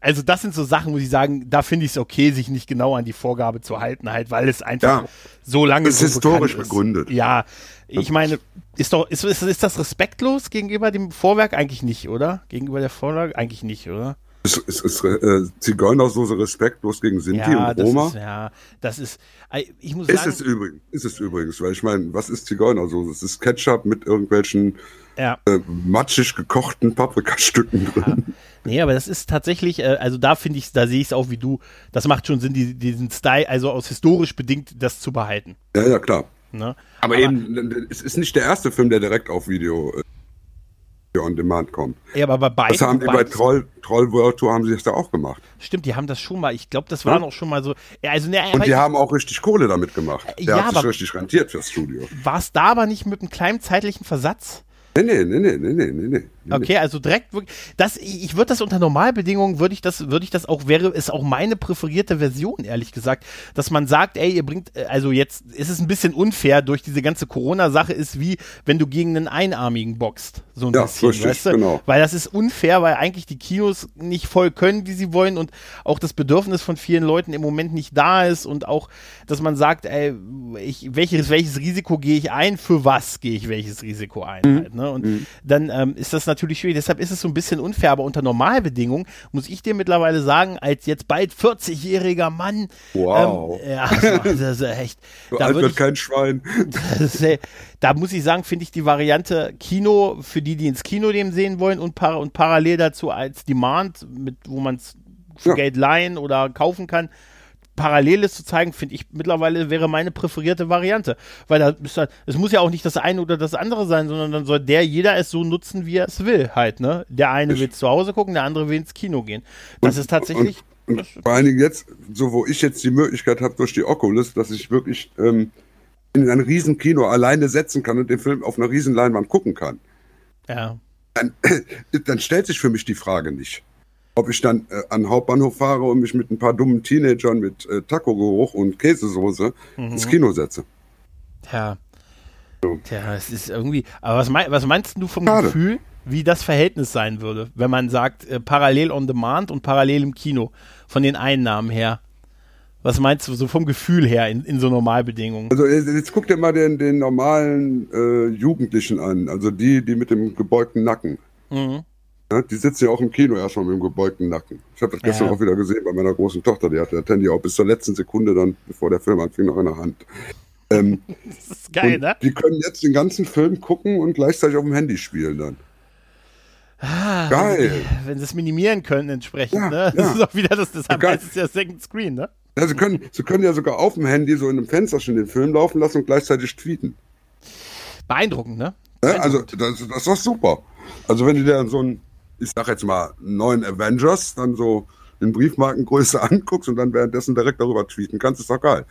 [SPEAKER 1] also das sind so Sachen, wo ich sagen, da finde ich es okay, sich nicht genau an die Vorgabe zu halten, halt, weil es einfach ja, so lange
[SPEAKER 2] ist so historisch begründet.
[SPEAKER 1] Ja, ich meine, ist doch, ist, ist, ist das respektlos gegenüber dem Vorwerk? Eigentlich nicht, oder? Gegenüber der Vorlage? Eigentlich nicht, oder?
[SPEAKER 2] Ist, ist, ist äh, Zigeunersoße respektlos gegen Sinti ja, und Roma?
[SPEAKER 1] Ist, ja, das ist, äh, ich muss
[SPEAKER 2] ist
[SPEAKER 1] sagen.
[SPEAKER 2] Es übrigens, ist es übrigens, weil ich meine, was ist Zigeunersoße? Es ist Ketchup mit irgendwelchen ja. äh, matschig gekochten Paprikastücken ja. drin.
[SPEAKER 1] Nee, aber das ist tatsächlich, äh, also da finde ich, da sehe ich es auch wie du. Das macht schon Sinn, die, diesen Style, also aus historisch bedingt, das zu behalten.
[SPEAKER 2] Ja, ja, klar. Ne? Aber, aber, eben, es ist nicht der erste Film, der direkt auf Video äh, on Demand kommt.
[SPEAKER 1] Ja, aber bei beiden.
[SPEAKER 2] Das haben die bei Troll, Troll World Tour haben sie das da auch gemacht.
[SPEAKER 1] Stimmt, die haben das schon mal. Ich glaube, das war ja? auch schon mal so. Ja, also, ne,
[SPEAKER 2] Und die haben auch richtig Kohle damit gemacht. Der ja, hat sich richtig rentiert fürs Studio.
[SPEAKER 1] War es da aber nicht mit einem kleinen zeitlichen Versatz?
[SPEAKER 2] Nee, nee, nee, nee, nee, nee, nee.
[SPEAKER 1] Okay, also direkt das ich würde das unter Normalbedingungen würde ich das würde ich das auch wäre ist auch meine präferierte Version ehrlich gesagt, dass man sagt, ey, ihr bringt äh, also jetzt ist es ein bisschen unfair durch diese ganze Corona Sache ist wie wenn du gegen einen einarmigen boxt, so ein
[SPEAKER 2] ja,
[SPEAKER 1] bisschen,
[SPEAKER 2] richtig, weißt du? genau.
[SPEAKER 1] Weil das ist unfair, weil eigentlich die Kinos nicht voll können, wie sie wollen und auch das Bedürfnis von vielen Leuten im Moment nicht da ist und auch dass man sagt, ey, ich, welches welches Risiko gehe ich ein, für was gehe ich welches Risiko ein mhm. halt? Ne? Und mhm. dann ähm, ist das natürlich schwierig. Deshalb ist es so ein bisschen unfair, aber unter Normalbedingungen muss ich dir mittlerweile sagen, als jetzt bald 40-jähriger Mann.
[SPEAKER 2] Wow.
[SPEAKER 1] Ähm, ja, das ist echt.
[SPEAKER 2] Da alt wird ich, kein Schwein.
[SPEAKER 1] Ist, da muss ich sagen, finde ich die Variante Kino für die, die ins Kino dem sehen wollen und, par und parallel dazu als Demand, mit, wo man es für ja. Geld leihen oder kaufen kann, Paralleles zu zeigen, finde ich mittlerweile wäre meine präferierte Variante. Weil da ist halt, es muss ja auch nicht das eine oder das andere sein, sondern dann soll der jeder es so nutzen, wie er es will, halt, ne? Der eine will zu Hause gucken, der andere will ins Kino gehen. Das und, ist tatsächlich.
[SPEAKER 2] Und, und vor allen Dingen jetzt, so wo ich jetzt die Möglichkeit habe durch die Oculus, dass ich wirklich ähm, in ein Riesenkino alleine setzen kann und den Film auf einer Riesenleinwand gucken kann.
[SPEAKER 1] Ja.
[SPEAKER 2] Dann, dann stellt sich für mich die Frage nicht ob ich dann äh, an den Hauptbahnhof fahre und mich mit ein paar dummen Teenagern mit äh, Taco-Geruch und Käsesoße mhm. ins Kino setze.
[SPEAKER 1] Ja. Tja, es ist irgendwie. Aber was, mein, was meinst du vom
[SPEAKER 2] Schade.
[SPEAKER 1] Gefühl, wie das Verhältnis sein würde, wenn man sagt, äh, parallel on demand und parallel im Kino, von den Einnahmen her? Was meinst du so vom Gefühl her in, in so Normalbedingungen?
[SPEAKER 2] Also jetzt, jetzt guck dir mal den, den normalen äh, Jugendlichen an, also die, die mit dem gebeugten Nacken.
[SPEAKER 1] Mhm.
[SPEAKER 2] Die sitzen ja auch im Kino erstmal mit dem gebeugten Nacken. Ich habe das gestern
[SPEAKER 1] Ja.
[SPEAKER 2] auch wieder gesehen bei meiner großen Tochter. Die hatte das Handy auch bis zur letzten Sekunde dann, bevor der Film anfing, noch in der Hand. Ähm,
[SPEAKER 1] Das ist geil, ne?
[SPEAKER 2] Die können jetzt den ganzen Film gucken und gleichzeitig auf dem Handy spielen dann.
[SPEAKER 1] Ah,
[SPEAKER 2] Geil.
[SPEAKER 1] Wenn sie es minimieren können entsprechend,
[SPEAKER 2] Ja,
[SPEAKER 1] ne? Das
[SPEAKER 2] ja.
[SPEAKER 1] ist auch wieder das, deshalb
[SPEAKER 2] Geil.
[SPEAKER 1] heißt es ja Second Screen, ne?
[SPEAKER 2] Ja, sie, können, sie können ja sogar auf dem Handy so in einem Fensterchen den Film laufen lassen und gleichzeitig tweeten.
[SPEAKER 1] Beeindruckend, ne?
[SPEAKER 2] Ne? Also das, das ist doch super. Also wenn du dir dann so einen, ich sag jetzt mal, neuen Avengers dann so in Briefmarkengröße anguckst und dann währenddessen direkt darüber tweeten kannst, ist doch geil.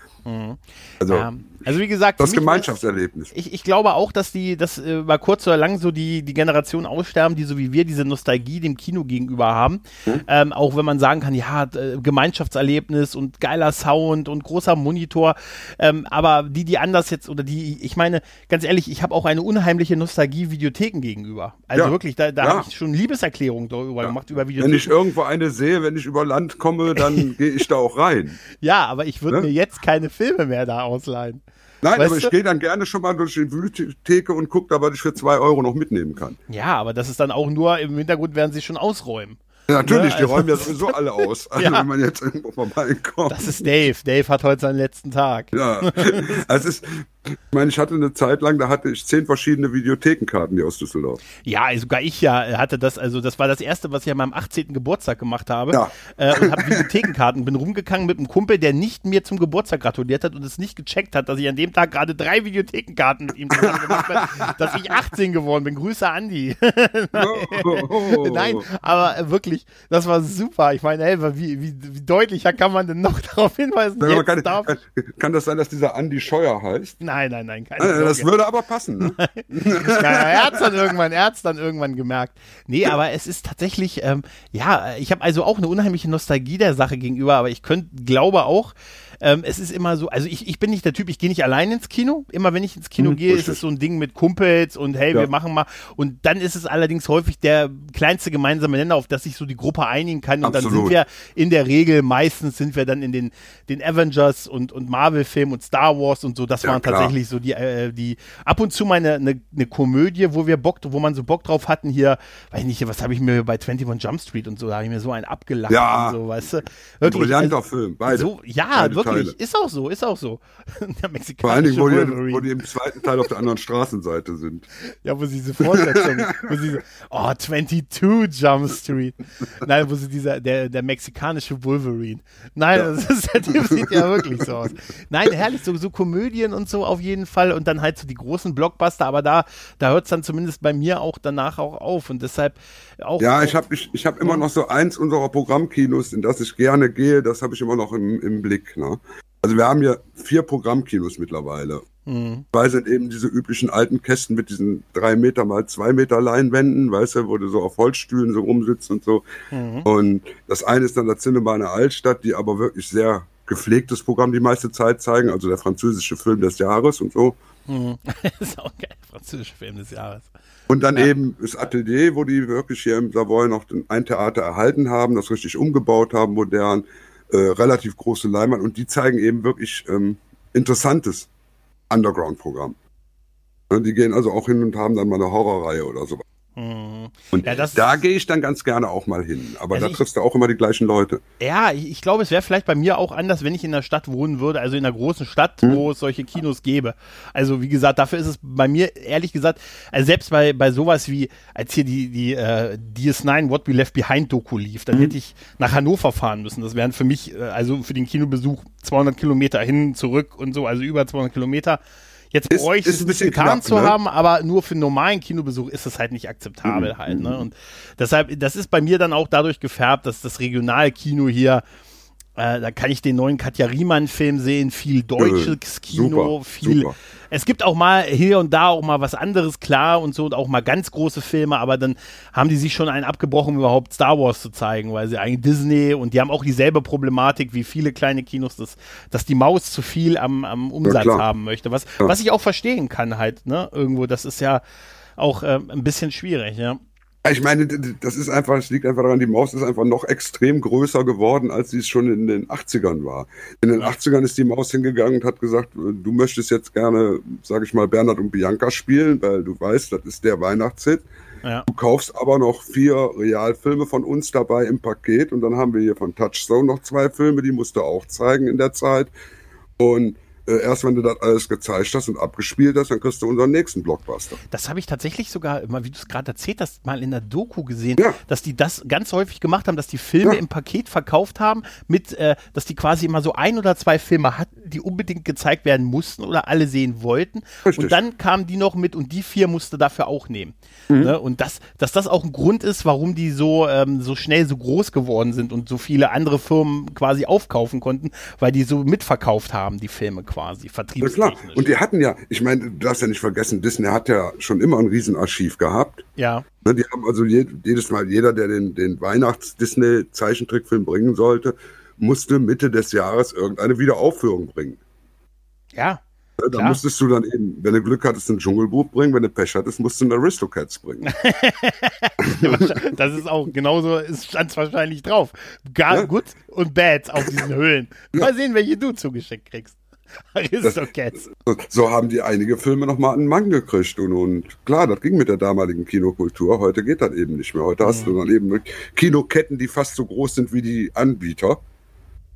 [SPEAKER 2] Also
[SPEAKER 1] Ja. Also wie gesagt,
[SPEAKER 2] das Gemeinschaftserlebnis.
[SPEAKER 1] Ich, ich glaube auch, dass die, dass äh, mal kurz oder lang so die, die Generation aussterben, die so wie wir diese Nostalgie dem Kino gegenüber haben. Ähm, auch wenn man sagen kann, ja, äh, Gemeinschaftserlebnis und geiler Sound und großer Monitor. Ähm, aber die, die anders jetzt, oder die, ich meine, ganz ehrlich, ich habe auch eine unheimliche Nostalgie Videotheken gegenüber. Also
[SPEAKER 2] Ja.
[SPEAKER 1] wirklich, da, da
[SPEAKER 2] Ja.
[SPEAKER 1] habe ich schon Liebeserklärungen darüber gemacht, über
[SPEAKER 2] Wenn
[SPEAKER 1] Videotheken.
[SPEAKER 2] ich irgendwo eine sehe, wenn ich über Land komme, dann gehe ich da auch rein.
[SPEAKER 1] ja, aber ich würde
[SPEAKER 2] Ne?
[SPEAKER 1] mir jetzt keine Filme mehr da ausleihen.
[SPEAKER 2] Nein,
[SPEAKER 1] Weißt
[SPEAKER 2] aber ich gehe dann gerne schon mal durch die Bibliotheke und gucke da, was ich für zwei Euro noch mitnehmen kann.
[SPEAKER 1] Ja, aber das ist dann auch nur, im Hintergrund werden sie schon ausreimen.
[SPEAKER 2] Ja, natürlich, die
[SPEAKER 1] also-
[SPEAKER 2] räumen ja sowieso alle aus. Also
[SPEAKER 1] Ja.
[SPEAKER 2] wenn man jetzt irgendwo vorbeikommt.
[SPEAKER 1] Das ist Dave. Dave hat heute seinen letzten Tag.
[SPEAKER 2] Ja, also es ist, ich meine, ich hatte eine Zeit lang, da hatte ich zehn verschiedene Videothekenkarten hier aus Düsseldorf.
[SPEAKER 1] Ja, sogar ich ja hatte das, also das war das erste, was ich an meinem 18. Geburtstag gemacht habe.
[SPEAKER 2] Ja.
[SPEAKER 1] Äh, und habe Videothekenkarten, bin rumgegangen mit einem Kumpel, der nicht mir zum Geburtstag gratuliert hat und es nicht gecheckt hat, dass ich an dem Tag gerade drei Videothekenkarten mit ihm zusammen gemacht habe, dass ich 18 geworden bin. Grüße Andi.
[SPEAKER 2] Oh.
[SPEAKER 1] Nein, aber äh, wirklich, das war super. Ich meine, ey, wie, wie, wie deutlicher kann man denn noch darauf hinweisen? Darf,
[SPEAKER 2] kann, kann das sein, dass dieser Andi Scheuer heißt?
[SPEAKER 1] nein, nein, nein, keine
[SPEAKER 2] Äh, Das
[SPEAKER 1] Sorge.
[SPEAKER 2] würde aber passen. Ne?
[SPEAKER 1] Er hat's dann irgendwann, er hat's dann irgendwann gemerkt. Nee, aber es ist tatsächlich, ähm, ja, ich habe also auch eine unheimliche Nostalgie der Sache gegenüber, aber ich könnte, glaube auch, ähm, es ist immer so, also ich, ich bin nicht der Typ, ich gehe nicht allein ins Kino. Immer wenn ich ins Kino
[SPEAKER 2] Hm,
[SPEAKER 1] gehe, ist es so ein Ding mit Kumpels und hey, wir
[SPEAKER 2] Ja.
[SPEAKER 1] machen mal. Und dann ist es allerdings häufig der kleinste gemeinsame Nenner, auf das sich so die Gruppe einigen kann. Und dann sind
[SPEAKER 2] Absolut.
[SPEAKER 1] wir in der Regel, meistens sind wir dann in den, den Avengers und, und Marvel-Filmen und Star Wars und so. Das
[SPEAKER 2] Ja,
[SPEAKER 1] waren
[SPEAKER 2] klar.
[SPEAKER 1] tatsächlich so die, äh, die ab und zu mal eine, eine, eine Komödie, wo wir Bock, wo man so Bock drauf hatten hier, weiß ich nicht, was habe ich mir bei 21 Jump Street und so, da habe ich mir so einen abgelacht
[SPEAKER 2] Ja.
[SPEAKER 1] und so, weißt du?
[SPEAKER 2] Ein
[SPEAKER 1] Wirklich,
[SPEAKER 2] brillanter
[SPEAKER 1] also,
[SPEAKER 2] Film, beide.
[SPEAKER 1] so, ja,
[SPEAKER 2] beide
[SPEAKER 1] wirklich,
[SPEAKER 2] Teile.
[SPEAKER 1] ist auch so, ist auch so. Der
[SPEAKER 2] Vor allen Dingen,
[SPEAKER 1] mexikanische
[SPEAKER 2] wo die, wo die im zweiten Teil auf der anderen Straßenseite sind.
[SPEAKER 1] Ja, wo sie diese Fortsetzung, wo sie so, oh, 22 Jump Street. Nein, wo sie dieser, der, der mexikanische Wolverine. Nein, das ist, der Typ sieht ja wirklich so aus. Nein, herrlich, so, so Komödien und so auf jeden Fall und dann halt so die großen Blockbuster, aber da, da hört es dann zumindest bei mir auch danach auch auf und deshalb auch.
[SPEAKER 2] Ja, ich habe ich, ich hab immer noch so eins unserer Programmkinos, in das ich gerne gehe, das habe ich immer noch im, im Blick. Ne? Also wir haben ja vier Programmkinos mittlerweile.
[SPEAKER 1] Mhm.
[SPEAKER 2] Zwei sind eben diese üblichen alten Kästen mit diesen drei Meter mal zwei Meter Leinwänden, weißt du, wo du so auf Holzstühlen so rumsitzt und so.
[SPEAKER 1] Mhm.
[SPEAKER 2] Und das eine ist dann das Cinema in der Altstadt, die aber wirklich sehr gepflegtes Programm die meiste Zeit zeigen, also der französische Film des Jahres und so.
[SPEAKER 1] Mhm. ist auch geil, französischer Film des Jahres.
[SPEAKER 2] Und dann eben das Atelier, wo die wirklich hier im Savoy noch ein Theater erhalten haben, das richtig umgebaut haben, modern, äh, relativ große Leinwand und die zeigen eben wirklich ähm, interessantes Underground-Programm. Die gehen also auch hin und haben dann mal eine Horrorreihe oder so.
[SPEAKER 1] Mhm.
[SPEAKER 2] Und
[SPEAKER 1] Ja,
[SPEAKER 2] da gehe ich dann ganz gerne auch mal hin. Aber
[SPEAKER 1] Also
[SPEAKER 2] da triffst du auch immer die gleichen Leute.
[SPEAKER 1] Ja, ich, ich glaube, es wäre vielleicht bei mir auch anders, wenn ich in der Stadt wohnen würde, also in einer großen Stadt,
[SPEAKER 2] Hm.
[SPEAKER 1] wo es solche Kinos gäbe. Also wie gesagt, dafür ist es bei mir ehrlich gesagt, also selbst bei, bei sowas wie, als hier die, die äh, DS9 What We Left Behind Doku lief, dann hätte ich nach Hannover fahren müssen. Das wären für mich, äh, also für den Kinobesuch 200 Kilometer hin, zurück und so, also über 200 Kilometer. Jetzt bräuchte es
[SPEAKER 2] ein bisschen
[SPEAKER 1] getan
[SPEAKER 2] knapp,
[SPEAKER 1] zu
[SPEAKER 2] ne?
[SPEAKER 1] haben, aber nur für einen normalen Kinobesuch ist es halt nicht akzeptabel halt. Ne? Und deshalb, das ist bei mir dann auch dadurch gefärbt, dass das Regionalkino hier Äh, da kann ich den neuen Katja Riemann-Film sehen, viel deutsches Kino,
[SPEAKER 2] super,
[SPEAKER 1] viel.
[SPEAKER 2] super.
[SPEAKER 1] Es gibt auch mal hier und da auch mal was anderes, klar, und so, und auch mal ganz große Filme, aber dann haben die sich schon einen abgebrochen, überhaupt Star Wars zu zeigen, weil sie eigentlich Disney und die haben auch dieselbe Problematik wie viele kleine Kinos, dass, dass die Maus zu viel am, am Umsatz
[SPEAKER 2] klar.
[SPEAKER 1] haben möchte. Was,
[SPEAKER 2] Ja.
[SPEAKER 1] was ich auch verstehen kann halt, ne, irgendwo. Das ist ja auch äh, ein bisschen schwierig, ja.
[SPEAKER 2] Ich meine, das ist einfach, es liegt einfach daran, die Maus ist einfach noch extrem größer geworden, als sie es schon in den 80ern war. In den 80ern ist die Maus hingegangen und hat gesagt, du möchtest jetzt gerne, sage ich mal, Bernhard und Bianca spielen, weil du weißt, das ist der Weihnachtshit.
[SPEAKER 1] Ja.
[SPEAKER 2] Du kaufst aber noch vier Realfilme von uns dabei im Paket und dann haben wir hier von Touchstone noch zwei Filme, die musst du auch zeigen in der Zeit. Und äh, erst wenn du das alles gezeigt hast und abgespielt hast, dann kriegst du unseren nächsten Blockbuster.
[SPEAKER 1] Das habe ich tatsächlich sogar, mal, wie du es gerade erzählt hast, mal in der Doku gesehen,
[SPEAKER 2] Ja.
[SPEAKER 1] dass die das ganz häufig gemacht haben, dass die Filme
[SPEAKER 2] Ja.
[SPEAKER 1] im Paket verkauft haben, mit, äh, dass die quasi immer so ein oder zwei Filme hatten, die unbedingt gezeigt werden mussten oder alle sehen wollten.
[SPEAKER 2] Richtig.
[SPEAKER 1] Und dann kamen die noch mit und die vier musste dafür auch nehmen.
[SPEAKER 2] Mhm.
[SPEAKER 1] Ne? Und das, dass das auch ein Grund ist, warum die so, ähm, so schnell so groß geworden sind und so viele andere Firmen quasi aufkaufen konnten, weil die so mitverkauft haben, die Filme quasi,
[SPEAKER 2] Ja,
[SPEAKER 1] vertriebstechnisch.
[SPEAKER 2] klar. Und die hatten ja, ich meine, du darfst ja nicht vergessen, Disney hat ja schon immer ein Riesenarchiv gehabt.
[SPEAKER 1] ja.
[SPEAKER 2] Ne, Die haben also je, jedes Mal, jeder, der den, den Weihnachts-Disney-Zeichentrickfilm bringen sollte, musste Mitte des Jahres irgendeine Wiederaufführung bringen.
[SPEAKER 1] Ja,
[SPEAKER 2] Ne, Da
[SPEAKER 1] Klar.
[SPEAKER 2] musstest du dann eben, wenn du Glück hattest, einen Dschungelbuch bringen, wenn du Pech hattest, musst du einen Aristocats bringen.
[SPEAKER 1] Das ist auch, genauso stand es wahrscheinlich drauf. Gar
[SPEAKER 2] Ja.
[SPEAKER 1] gut und bad auf diesen Höhlen. Mal sehen, welche du zugeschickt kriegst. Aristocats.
[SPEAKER 2] So, so haben die einige Filme nochmal einen Mann gekriegt. Und, und klar, das ging mit der damaligen Kinokultur. Heute geht das eben nicht mehr. Heute hast du dann eben Kinoketten, die fast so groß sind wie die Anbieter.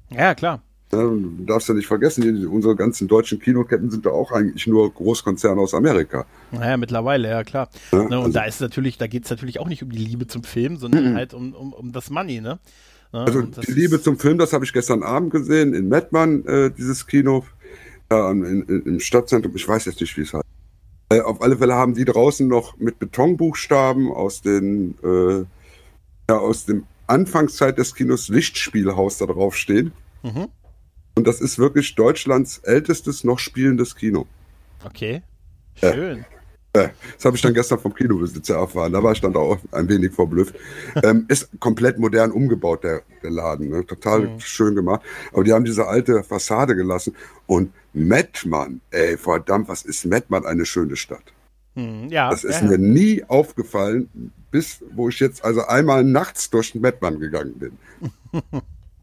[SPEAKER 1] Ja, klar.
[SPEAKER 2] Ja, du darfst ja nicht vergessen, die, unsere ganzen deutschen Kinoketten sind ja auch eigentlich nur Großkonzerne aus Amerika.
[SPEAKER 1] Naja, mittlerweile, ja klar.
[SPEAKER 2] Ja,
[SPEAKER 1] ne, und
[SPEAKER 2] also-
[SPEAKER 1] da ist natürlich, da geht es natürlich auch nicht um die Liebe zum Film, sondern halt um, um, um das Money, ne? Ne,
[SPEAKER 2] Also die Liebe zum Film, das habe ich gestern Abend gesehen in Mettmann, äh, dieses Kino ja, in, in, im Stadtzentrum. Ich weiß jetzt nicht, wie es heißt. Äh, auf alle Fälle haben die draußen noch mit Betonbuchstaben aus den äh, ja, aus dem Anfangszeit des Kinos Lichtspielhaus da drauf stehen.
[SPEAKER 1] Mhm.
[SPEAKER 2] Und das ist wirklich Deutschlands ältestes noch spielendes Kino.
[SPEAKER 1] Okay. Schön.
[SPEAKER 2] Äh, Das habe ich dann gestern vom Kinobesitzer erfahren. Da war ich dann auch ein wenig verblüfft. ähm, ist komplett modern umgebaut, der, der Laden. Ne? Total
[SPEAKER 1] Mhm.
[SPEAKER 2] schön gemacht. Aber die haben diese alte Fassade gelassen. Und Mettmann, ey, verdammt, was ist Mettmann eine schöne Stadt.
[SPEAKER 1] Hm, ja,
[SPEAKER 2] Das ist
[SPEAKER 1] ja,
[SPEAKER 2] mir nie aufgefallen, bis wo ich jetzt also einmal nachts durch den Mettmann gegangen bin.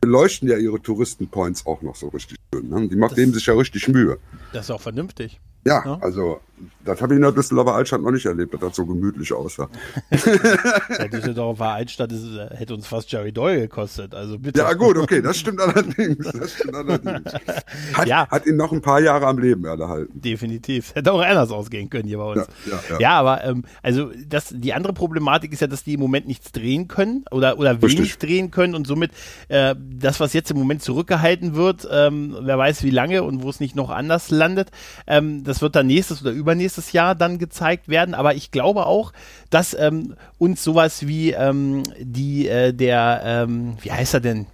[SPEAKER 2] Beleuchten ja ihre Touristenpoints auch noch so richtig schön. Ne? Die macht
[SPEAKER 1] Das-
[SPEAKER 2] geben sich ja richtig Mühe.
[SPEAKER 1] Das ist auch vernünftig.
[SPEAKER 2] Ja,
[SPEAKER 1] Ja.
[SPEAKER 2] also das habe ich in der Düsseldorfer Altstadt noch nicht erlebt, dass das so gemütlich aussah.
[SPEAKER 1] Der Düsseldorfer Altstadt ist, äh, hätte uns fast Jerry Doyle gekostet. Also bitte.
[SPEAKER 2] Ja gut, okay, das stimmt allerdings. Das stimmt allerdings. Hat,
[SPEAKER 1] Ja.
[SPEAKER 2] hat ihn noch ein paar Jahre am Leben erhalten.
[SPEAKER 1] Definitiv. Hätte auch anders ausgehen können hier bei uns.
[SPEAKER 2] Ja, ja, ja.
[SPEAKER 1] Aber ähm, also das, die andere Problematik ist ja, dass die im Moment nichts drehen können oder, oder wenig
[SPEAKER 2] Richtig.
[SPEAKER 1] drehen können und somit äh, das, was jetzt im Moment zurückgehalten wird, ähm, wer weiß wie lange und wo es nicht noch anders landet, ähm, das wird dann nächstes oder übernächstes Jahr dann gezeigt werden. Aber ich glaube auch, dass ähm, uns sowas wie ähm, die, äh, der, ähm, wie heißt er denn?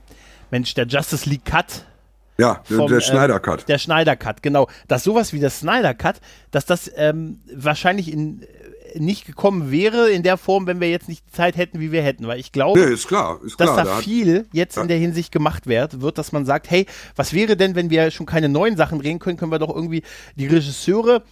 [SPEAKER 1] Mensch, der Justice League Cut,
[SPEAKER 2] Ja, der,
[SPEAKER 1] vom,
[SPEAKER 2] der
[SPEAKER 1] äh,
[SPEAKER 2] Schneider-Cut.
[SPEAKER 1] Der Schneider Cut, genau. Dass sowas wie der Snyder Cut, dass das ähm, wahrscheinlich in, äh, nicht gekommen wäre in der Form, wenn wir jetzt nicht die Zeit hätten, wie wir hätten. Weil ich glaube,
[SPEAKER 2] Nee, ist klar, ist
[SPEAKER 1] dass
[SPEAKER 2] klar.
[SPEAKER 1] da
[SPEAKER 2] da
[SPEAKER 1] viel jetzt
[SPEAKER 2] Ja.
[SPEAKER 1] in der Hinsicht gemacht wird, wird, dass man sagt, hey, was wäre denn, wenn wir schon keine neuen Sachen drehen können, können wir doch irgendwie die Regisseure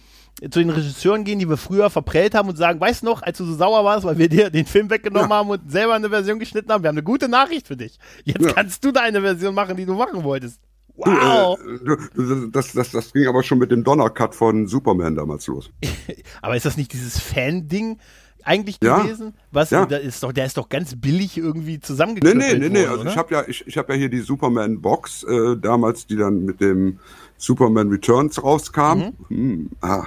[SPEAKER 1] zu den Regisseuren gehen, die wir früher verprellt haben und sagen, weißt du noch, als du so sauer warst, weil wir dir den Film weggenommen
[SPEAKER 2] Ja.
[SPEAKER 1] haben und selber eine Version geschnitten haben, wir haben eine gute Nachricht für dich. Jetzt
[SPEAKER 2] Ja.
[SPEAKER 1] kannst du deine Version machen, die du machen wolltest.
[SPEAKER 2] Du,
[SPEAKER 1] Wow!
[SPEAKER 2] äh, du, das, das, das ging aber schon mit dem Donner-Cut von Superman damals los.
[SPEAKER 1] Aber ist das nicht dieses Fan-Ding eigentlich
[SPEAKER 2] Ja.
[SPEAKER 1] gewesen? Was?
[SPEAKER 2] Ja.
[SPEAKER 1] Da ist doch, der ist doch ganz billig irgendwie
[SPEAKER 2] Nee,
[SPEAKER 1] zusammengeknüppelt
[SPEAKER 2] nee, nee, nee.
[SPEAKER 1] worden,
[SPEAKER 2] Also ich habe ja, ich, ich habe ja hier die Superman-Box äh, damals, die dann mit dem Superman Returns rauskam.
[SPEAKER 1] Mhm.
[SPEAKER 2] Hm, ah,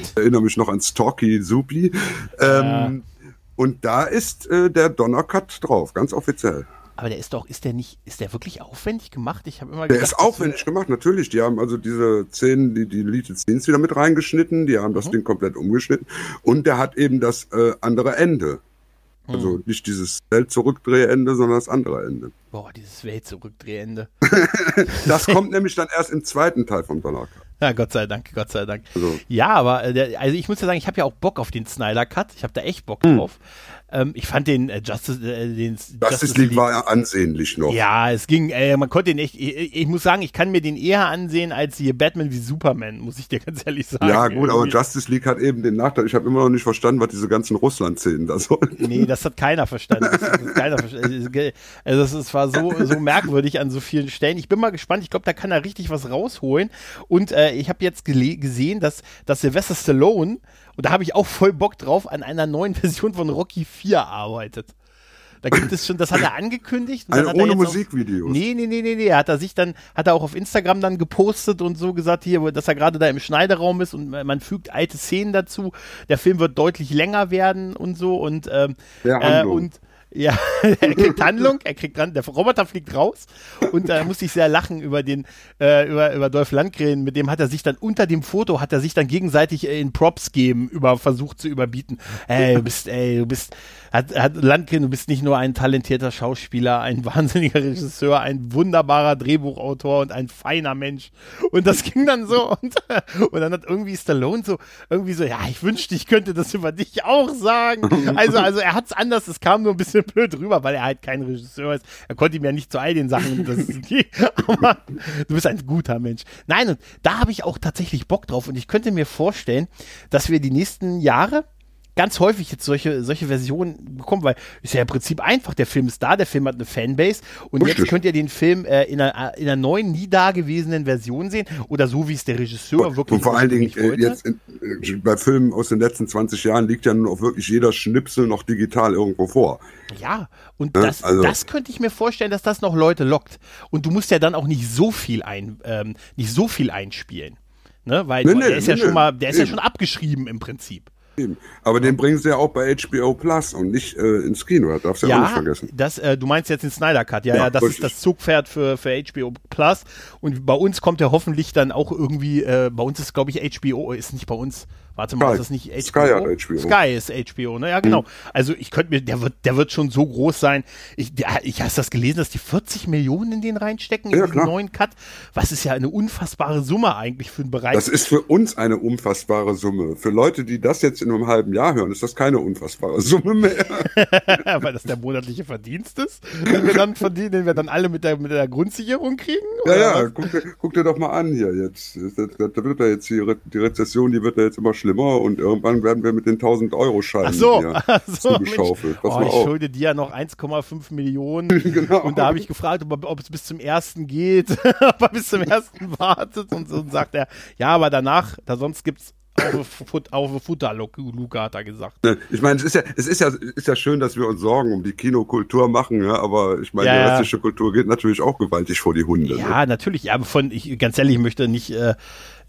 [SPEAKER 2] ich erinnere mich noch an Stocky Supi. Ähm, Und da ist äh, der Donnercut drauf, ganz offiziell.
[SPEAKER 1] Aber der ist doch, ist der nicht, ist der wirklich aufwendig gemacht? Ich habe immer
[SPEAKER 2] Der
[SPEAKER 1] gedacht,
[SPEAKER 2] ist aufwendig gemacht, natürlich. Die haben also diese Szenen, die, die Deleted Scenes wieder mit reingeschnitten, die haben
[SPEAKER 1] Mhm.
[SPEAKER 2] das Ding komplett umgeschnitten und der hat eben das äh, andere Ende. Also nicht dieses Welt-Zurückdrehende, sondern das andere Ende.
[SPEAKER 1] Boah, dieses Welt-Zurückdrehende.
[SPEAKER 2] Das kommt nämlich dann erst im zweiten Teil vom Donnerkeil.
[SPEAKER 1] Ja, Gott sei Dank, Gott sei Dank.
[SPEAKER 2] Also-
[SPEAKER 1] Ja, aber äh, also ich muss ja sagen, ich habe ja auch Bock auf den Snyder Cut. Ich habe da echt Bock
[SPEAKER 2] Hm.
[SPEAKER 1] Ähm, ich fand den äh, Justice, äh, den
[SPEAKER 2] Justice League war ja ansehnlich noch.
[SPEAKER 1] Ja, es ging, äh, man konnte den echt, ich, ich muss sagen, ich kann mir den eher ansehen als hier Batman wie Superman, muss ich dir ganz ehrlich sagen.
[SPEAKER 2] Ja, gut, aber. Justice League hat eben den Nachteil, ich habe immer noch nicht verstanden, was diese ganzen Russland-Szenen da sollen.
[SPEAKER 1] Nee, das hat keiner verstanden. Das hat keiner verstanden. Also es, es war so, so merkwürdig an so vielen Stellen. Ich bin mal gespannt. Ich glaube, da kann er richtig was rausholen. Und äh, ich habe jetzt gesehen, dass, dass Sylvester Stallone, und da habe ich auch voll Bock drauf, an einer neuen Version von Rocky 4 arbeitet. Da gibt es schon, das hat er angekündigt. und dann hat
[SPEAKER 2] ohne
[SPEAKER 1] jetzt auch-
[SPEAKER 2] Musikvideos.
[SPEAKER 1] Nee, nee, nee, nee, nee. Hat er sich dann, hat er auch auf Instagram dann gepostet und so gesagt, hier, dass er gerade da im Schneideraum ist und man fügt alte Szenen dazu. Der Film wird deutlich länger werden und so und, ähm,
[SPEAKER 2] Ja,
[SPEAKER 1] äh, und ja, er kriegt Handlung, er kriegt dran, der Roboter fliegt raus und da musste ich sehr lachen über den, äh, über, über Dolph Landgren, mit dem hat er sich dann unter dem Foto, hat er sich dann gegenseitig äh, in Props geben, über, versucht zu überbieten. Ey, du bist, ey, du bist, hat, hat Landgren, du bist nicht nur ein talentierter Schauspieler, ein wahnsinniger Regisseur, ein wunderbarer Drehbuchautor und ein feiner Mensch. Und das ging dann so und, und dann hat irgendwie Stallone so, irgendwie so, ja, ich wünschte, ich könnte das über dich auch sagen. Also, also er hat es anders, es kam nur ein bisschen blöd rüber, weil er halt kein Regisseur ist. Er konnte ihm ja nicht zu all den Sachen, das ist okay, aber du bist ein guter Mensch. Nein, und da habe ich auch tatsächlich Bock drauf und ich könnte mir vorstellen, dass wir die nächsten Jahre ganz häufig jetzt solche, solche Versionen bekommen, weil ist ja im Prinzip einfach. Der Film ist da, der Film hat eine Fanbase und
[SPEAKER 2] Richtig.
[SPEAKER 1] jetzt könnt ihr den Film äh, in, einer, in einer neuen, nie dagewesenen Version sehen oder so, wie es der Regisseur wirklich
[SPEAKER 2] Und vor allen Dingen, äh,
[SPEAKER 1] wollte.
[SPEAKER 2] jetzt in, äh, bei Filmen aus den letzten 20 Jahren liegt ja nun auch wirklich jeder Schnipsel noch digital irgendwo vor.
[SPEAKER 1] Ja, und
[SPEAKER 2] Ja,
[SPEAKER 1] das,
[SPEAKER 2] also-
[SPEAKER 1] das könnte ich mir vorstellen, dass das noch Leute lockt. Und du musst ja dann auch nicht so viel ein, ähm, nicht so viel einspielen. Ne? Weil
[SPEAKER 2] Nee,
[SPEAKER 1] der
[SPEAKER 2] nee,
[SPEAKER 1] ist ja
[SPEAKER 2] nee,
[SPEAKER 1] schon mal, der ist ja schon abgeschrieben im Prinzip.
[SPEAKER 2] Eben. Aber den bringen sie ja auch bei HBO Plus und nicht äh, ins Kino, das darfst du ja, auch nicht vergessen.
[SPEAKER 1] Das, äh, du meinst jetzt den Snyder Cut, ja, ja,
[SPEAKER 2] Ja,
[SPEAKER 1] das
[SPEAKER 2] richtig.
[SPEAKER 1] ist das Zugpferd für, für HBO Plus. Und bei uns kommt ja hoffentlich dann auch irgendwie, äh, bei uns ist, glaube ich, HBO, ist nicht bei uns. Warte mal,
[SPEAKER 2] Sky.
[SPEAKER 1] ist das nicht HBO?
[SPEAKER 2] Sky hat HBO.
[SPEAKER 1] Sky ist HBO, ne? Ja, genau. Also ich könnte mir, der wird, der wird schon so groß sein. Ich, der, ich hast das gelesen, dass die 40 Millionen in den reinstecken, in
[SPEAKER 2] Ja,
[SPEAKER 1] diesen
[SPEAKER 2] klar.
[SPEAKER 1] neuen Cut. Was ist ja eine unfassbare Summe eigentlich für einen Bereich.
[SPEAKER 2] Das ist für uns eine unfassbare Summe. Für Leute, die das jetzt in einem halben Jahr hören, ist das keine unfassbare Summe mehr.
[SPEAKER 1] weil das der monatliche Verdienst ist, den wir dann verdienen, den wir dann alle mit der, mit der Grundsicherung kriegen?
[SPEAKER 2] Ja, ja, guck dir, guck dir doch mal an hier jetzt. Da, da, da wird ja jetzt die, Re die Rezession, die wird ja jetzt immer schlimmer und irgendwann werden wir mit den 1000 Euro Scheinen
[SPEAKER 1] Ach so,
[SPEAKER 2] hier
[SPEAKER 1] ach so
[SPEAKER 2] zugeschaufelt.
[SPEAKER 1] Oh, ich
[SPEAKER 2] auf.
[SPEAKER 1] schulde dir ja noch 1,5 Millionen.
[SPEAKER 2] Genau.
[SPEAKER 1] Und da habe ich gefragt, ob, ob es bis zum ersten geht, ob er bis zum ersten wartet. Und so und sagt er, ja, aber danach, da sonst gibt's auf, Fut- auf Futter, Luca hat er gesagt.
[SPEAKER 2] Ne, Ich meine, es ist ja, es ist ja, ist ja schön, dass wir uns Sorgen um die Kinokultur machen, ja, aber ich meine,
[SPEAKER 1] Ja,
[SPEAKER 2] die
[SPEAKER 1] ja.
[SPEAKER 2] restliche Kultur geht natürlich auch gewaltig vor die Hunde. Ne?
[SPEAKER 1] Ja, natürlich. Ja, aber von, ich, ganz ehrlich, ich möchte nicht, äh,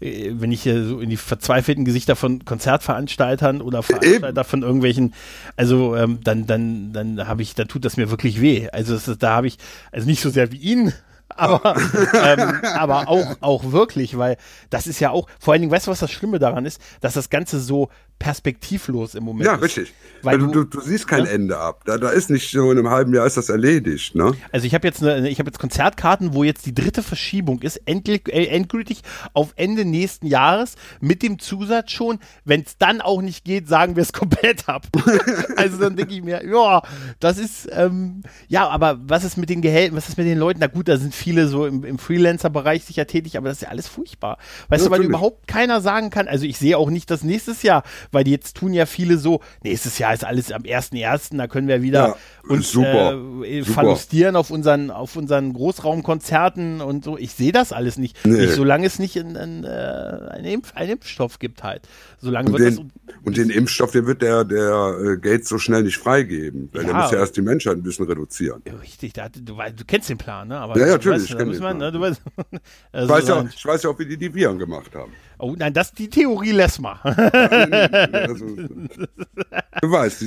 [SPEAKER 1] wenn ich hier so in die verzweifelten Gesichter von Konzertveranstaltern oder Veranstalter von irgendwelchen, also ähm, dann, dann, dann habe ich, da tut das mir wirklich weh. Also ist, da habe ich, also nicht so sehr wie ihn, aber, ähm, aber auch, auch wirklich, weil das ist ja auch, vor allen Dingen, weißt du, was das Schlimme daran ist, dass das Ganze so perspektivlos im Moment
[SPEAKER 2] Ja,
[SPEAKER 1] ist.
[SPEAKER 2] richtig.
[SPEAKER 1] Weil
[SPEAKER 2] Weil du,
[SPEAKER 1] du-
[SPEAKER 2] du, siehst kein
[SPEAKER 1] Ja.
[SPEAKER 2] Ende ab. Da, da ist nicht so in einem halben Jahr ist das erledigt, ne?
[SPEAKER 1] Also ich habe jetzt eine, ich habe jetzt Konzertkarten, wo jetzt die dritte Verschiebung ist, endlich, äh, endgültig auf Ende nächsten Jahres mit dem Zusatz schon, wenn es dann auch nicht geht, sagen wir es komplett ab. also dann denke ich mir, ja, das ist ähm, ja, aber was ist mit den Gehältern, was ist mit den Leuten? Na gut, da sind viele so im, im Freelancer-Bereich sicher tätig, aber das ist ja alles furchtbar. Weißt
[SPEAKER 2] Ja,
[SPEAKER 1] du, weil überhaupt keiner sagen kann, also ich sehe auch nicht das nächstes Jahr, weil die jetzt tun ja viele so, nächstes Jahr ist alles am 1.1., da können wir wieder
[SPEAKER 2] Ja,
[SPEAKER 1] uns
[SPEAKER 2] super,
[SPEAKER 1] äh,
[SPEAKER 2] super.
[SPEAKER 1] verlustieren auf unseren, auf unseren Großraumkonzerten und so. Ich sehe das alles nicht.
[SPEAKER 2] Nee.
[SPEAKER 1] nicht solange es nicht in, in, äh, einen, Impf, einen Impfstoff gibt halt. Solange
[SPEAKER 2] Und
[SPEAKER 1] wird das.
[SPEAKER 2] den, und den Impfstoff, den wird der, der äh, Gates so schnell nicht freigeben. Weil
[SPEAKER 1] Ja.
[SPEAKER 2] der muss ja erst die Menschheit ein bisschen reduzieren.
[SPEAKER 1] Richtig, da, du, du kennst den Plan, ne? Aber
[SPEAKER 2] Ja, ja, natürlich,
[SPEAKER 1] Weißt,
[SPEAKER 2] ich den
[SPEAKER 1] wir, ne? Weißt,
[SPEAKER 2] Ich
[SPEAKER 1] also
[SPEAKER 2] weiß, ja, ich weiß ja auch, wie die die Viren gemacht haben.
[SPEAKER 1] Oh nein, das die Theorie lässt mal.
[SPEAKER 2] Also, du weißt,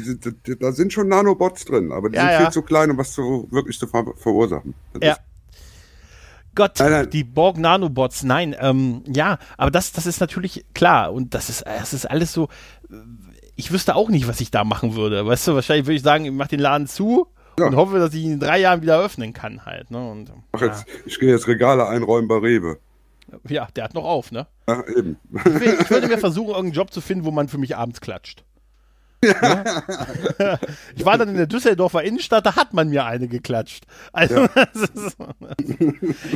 [SPEAKER 2] da sind schon Nanobots drin, aber die
[SPEAKER 1] Ja,
[SPEAKER 2] sind
[SPEAKER 1] ja.
[SPEAKER 2] viel zu klein, um was zu, wirklich zu ver verursachen. Das
[SPEAKER 1] Ja.
[SPEAKER 2] ist-
[SPEAKER 1] Gott,
[SPEAKER 2] Nein, nein.
[SPEAKER 1] die Borg Nanobots, nein, ähm, ja, aber das, das ist natürlich klar und das ist, das ist alles so. äh, ich wüsste auch nicht, was ich da machen würde. Weißt du, wahrscheinlich würde ich sagen, ich mache den Laden zu
[SPEAKER 2] Ja.
[SPEAKER 1] und hoffe, dass ich ihn in drei Jahren wieder öffnen kann halt. Ne? Und,
[SPEAKER 2] Ach, jetzt, ich gehe jetzt Regale einräumen bei Rewe.
[SPEAKER 1] Ja, der hat noch auf, ne?
[SPEAKER 2] Ja, eben.
[SPEAKER 1] Ich, will, ich würde mir versuchen, irgendeinen Job zu finden, wo man für mich abends klatscht. Ja? Ich war dann in der Düsseldorfer Innenstadt, da hat man mir eine geklatscht. Also, das ist,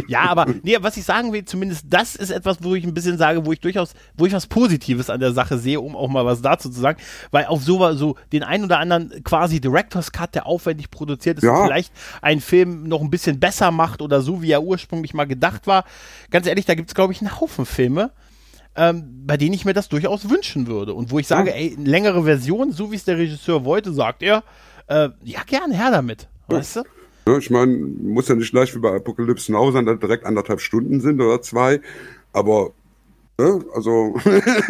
[SPEAKER 1] ja, aber nee, was ich sagen will, zumindest das ist etwas, wo ich ein bisschen sage, wo ich durchaus, wo ich was Positives an der Sache sehe, um auch mal was dazu zu sagen, weil auf so, so den ein oder anderen quasi Director's Cut, der aufwendig produziert ist,
[SPEAKER 2] Ja.
[SPEAKER 1] und vielleicht einen Film noch ein bisschen besser macht oder so, wie er ursprünglich mal gedacht war. Ganz ehrlich, da gibt es, glaube ich, einen Haufen Filme, ähm, bei denen ich mir das durchaus wünschen würde. Und wo ich sage, ey, längere Version, so wie es der Regisseur wollte, sagt er, äh, ja, gerne her damit. Weißt du?
[SPEAKER 2] Ja, ich meine, muss ja nicht gleich wie bei Apocalypse Now sein, dass direkt anderthalb Stunden sind oder zwei. Aber, ne, also,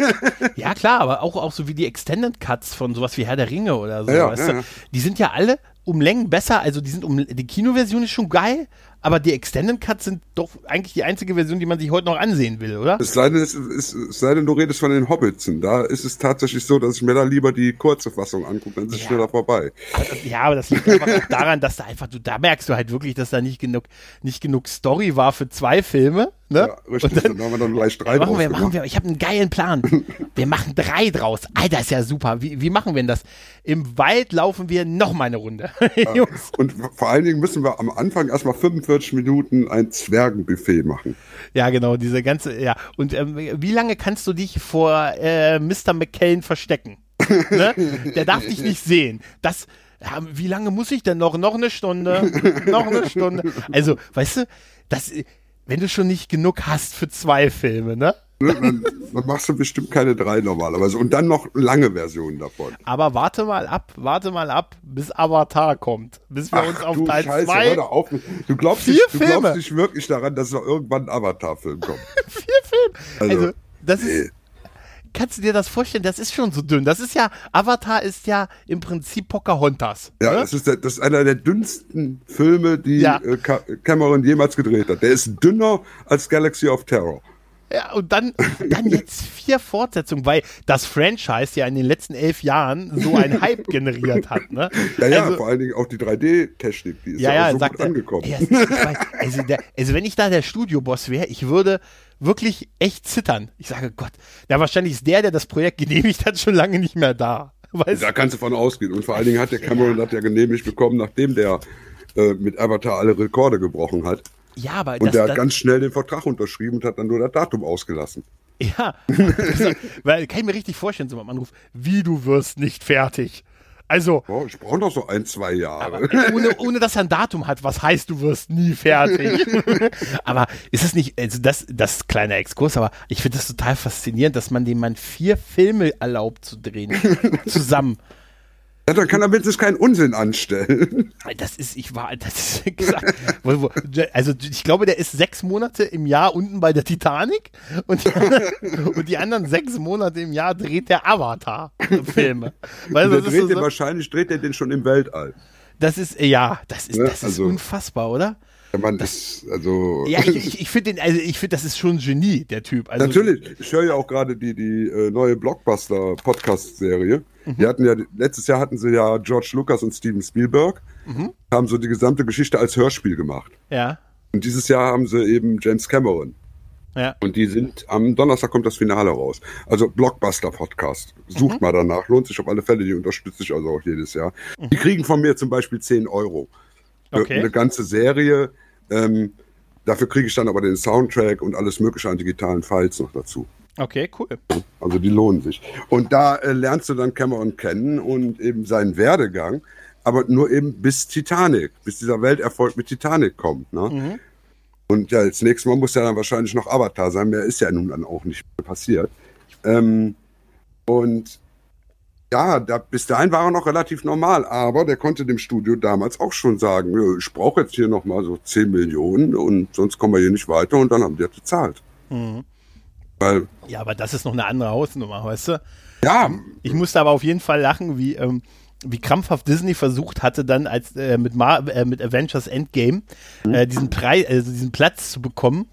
[SPEAKER 1] Ja, klar, aber auch, auch so wie die Extended Cuts von sowas wie Herr der Ringe oder so,
[SPEAKER 2] Ja, ja,
[SPEAKER 1] weißt
[SPEAKER 2] ja,
[SPEAKER 1] du?
[SPEAKER 2] ja.
[SPEAKER 1] Die sind ja alle um Längen besser, also die sind um, die Kinoversion ist schon geil, aber die Extended Cuts sind doch eigentlich die einzige Version, die man sich heute noch ansehen will, oder?
[SPEAKER 2] es sei denn, es, es, es sei denn, du redest von den Hobbitsen. Da ist es tatsächlich so, dass ich mir da lieber die kurze Fassung angucke, dann ist es
[SPEAKER 1] Ja.
[SPEAKER 2] schneller vorbei.
[SPEAKER 1] Ja, aber das liegt einfach auch daran, dass da einfach, du, da merkst du halt wirklich, dass da nicht genug, nicht genug Story war für zwei Filme, ne?
[SPEAKER 2] Ja, richtig.
[SPEAKER 1] Und dann,
[SPEAKER 2] dann, haben wir dann gleich drei
[SPEAKER 1] machen wir, machen wir, ich habe einen geilen Plan. Wir machen drei draus. Alter, ist ja super. Wie, wie machen wir denn das? Im Wald laufen wir noch mal eine Runde. Jungs.
[SPEAKER 2] Und vor allen Dingen müssen wir am Anfang erstmal 45 Minuten ein Zwergenbuffet machen.
[SPEAKER 1] Ja, genau, diese ganze, ja. Und ähm, wie lange kannst du dich vor äh, Mr. McKellen verstecken? ne? Der darf dich nicht sehen. Das, ja, wie lange muss ich denn noch? Noch eine Stunde? noch eine Stunde? Also, weißt du, das, wenn du schon nicht genug hast für zwei Filme, ne?
[SPEAKER 2] Ne, Dann, dann machst du bestimmt keine drei normalerweise. Und dann noch lange Versionen davon.
[SPEAKER 1] Aber warte mal ab, warte mal ab, bis Avatar kommt. Bis wir uns auf
[SPEAKER 2] du
[SPEAKER 1] Teil
[SPEAKER 2] Scheiße,
[SPEAKER 1] 2
[SPEAKER 2] hör doch auf. Du glaubst,
[SPEAKER 1] Vier
[SPEAKER 2] nicht, du
[SPEAKER 1] Filme.
[SPEAKER 2] glaubst nicht wirklich daran, dass noch irgendwann ein Avatar-Film kommt.
[SPEAKER 1] vier Filme. Also,
[SPEAKER 2] Also,
[SPEAKER 1] das ist. Kannst du dir das vorstellen? Das ist schon so dünn. Das ist ja, Avatar ist ja im Prinzip Pocahontas.
[SPEAKER 2] Ja,
[SPEAKER 1] ne?
[SPEAKER 2] das ist, der, das ist einer der dünnsten Filme, die
[SPEAKER 1] Ja.
[SPEAKER 2] äh, Ca- Cameron jemals gedreht hat. Der ist dünner als Galaxy of Terror.
[SPEAKER 1] Ja, und dann, dann jetzt vier Fortsetzungen, weil das Franchise ja in den letzten elf Jahren so einen Hype generiert hat. Ne?
[SPEAKER 2] Ja, ja,
[SPEAKER 1] also,
[SPEAKER 2] vor allen Dingen auch die 3D-Technik, die ist
[SPEAKER 1] ja,
[SPEAKER 2] ja, so
[SPEAKER 1] sagt
[SPEAKER 2] gut
[SPEAKER 1] er.
[SPEAKER 2] angekommen.
[SPEAKER 1] Weiß, also, der, also wenn ich da der Studioboss wäre, ich würde wirklich echt zittern. Ich sage, Gott, ja, wahrscheinlich ist der, der das Projekt genehmigt hat, schon lange nicht mehr da. Weißt
[SPEAKER 2] Da kannst du von ausgehen. Und vor allen Dingen hat der Cameron das ja genehmigt bekommen, nachdem der äh, mit Avatar alle Rekorde gebrochen hat.
[SPEAKER 1] Ja, aber
[SPEAKER 2] Und
[SPEAKER 1] das,
[SPEAKER 2] der hat
[SPEAKER 1] das,
[SPEAKER 2] ganz schnell den Vertrag unterschrieben und hat dann nur das Datum ausgelassen.
[SPEAKER 1] Ja, also, weil kann ich mir richtig vorstellen, so beim Anruf, wie du wirst nicht fertig. Also,
[SPEAKER 2] Boah, ich brauche noch so ein, zwei Jahre.
[SPEAKER 1] ohne, ohne dass er ein Datum hat, was heißt, du wirst nie fertig. aber ist es nicht, also das, das kleiner Exkurs, aber ich finde das total faszinierend, dass man dem Mann vier Filme erlaubt zu drehen. zusammen.
[SPEAKER 2] Ja, dann kann er mindestens keinen Unsinn anstellen.
[SPEAKER 1] Das ist, ich war, das ist gesagt, also ich glaube, der ist sechs Monate im Jahr unten bei der Titanic und die, anderen- und die anderen sechs Monate im Jahr dreht der Avatar-Filme. Weißt
[SPEAKER 2] der
[SPEAKER 1] das,
[SPEAKER 2] dreht
[SPEAKER 1] so,
[SPEAKER 2] den
[SPEAKER 1] so,
[SPEAKER 2] wahrscheinlich, dreht er den schon im Weltall.
[SPEAKER 1] das ist, ja, das ist,
[SPEAKER 2] Ne,
[SPEAKER 1] das ist
[SPEAKER 2] also-
[SPEAKER 1] unfassbar, oder?
[SPEAKER 2] Ja, man, das, also.
[SPEAKER 1] Ja, ich, ich, ich finde den, also ich finde, das ist schon ein Genie, der Typ. Also,
[SPEAKER 2] Natürlich, ich höre ja auch gerade die, die äh, neue Blockbuster-Podcast-Serie. Die hatten ja, letztes Jahr hatten sie ja George Lucas und Steven Spielberg, haben so die gesamte Geschichte als Hörspiel gemacht.
[SPEAKER 1] Ja,
[SPEAKER 2] Und dieses Jahr haben sie eben James Cameron.
[SPEAKER 1] ja.
[SPEAKER 2] Und die sind, am Donnerstag kommt das Finale raus. Also Blockbuster-Podcast. Sucht mal danach, lohnt sich auf alle Fälle, die unterstütze ich also auch jedes Jahr. Die kriegen von mir zum Beispiel 10 Euro. Für
[SPEAKER 1] Okay.
[SPEAKER 2] Eine ganze Serie. Ähm, dafür kriege ich dann aber den Soundtrack und alles mögliche an digitalen Files noch dazu.
[SPEAKER 1] Okay, cool.
[SPEAKER 2] Also die lohnen sich. Und da äh, lernst du dann Cameron kennen und eben seinen Werdegang, aber nur eben bis Titanic, bis dieser Welterfolg mit Titanic kommt. Ne? Und ja, das nächste Mal muss ja dann wahrscheinlich noch Avatar sein. Mehr ist ja nun dann auch nicht mehr passiert. Ähm, und ja, da, bis dahin war er noch relativ normal, aber der konnte dem Studio damals auch schon sagen, "Nö, ich brauche jetzt hier noch mal so 10 Millionen und sonst kommen wir hier nicht weiter und dann haben die das bezahlt. Weil,
[SPEAKER 1] Ja, aber das ist noch eine andere Hausnummer, weißt du?
[SPEAKER 2] ja,
[SPEAKER 1] Ich musste aber auf jeden Fall lachen, wie, ähm, wie krampfhaft Disney versucht hatte, dann als äh, mit, Mar äh, mit Avengers Endgame äh, diesen Preis, also diesen Platz zu bekommen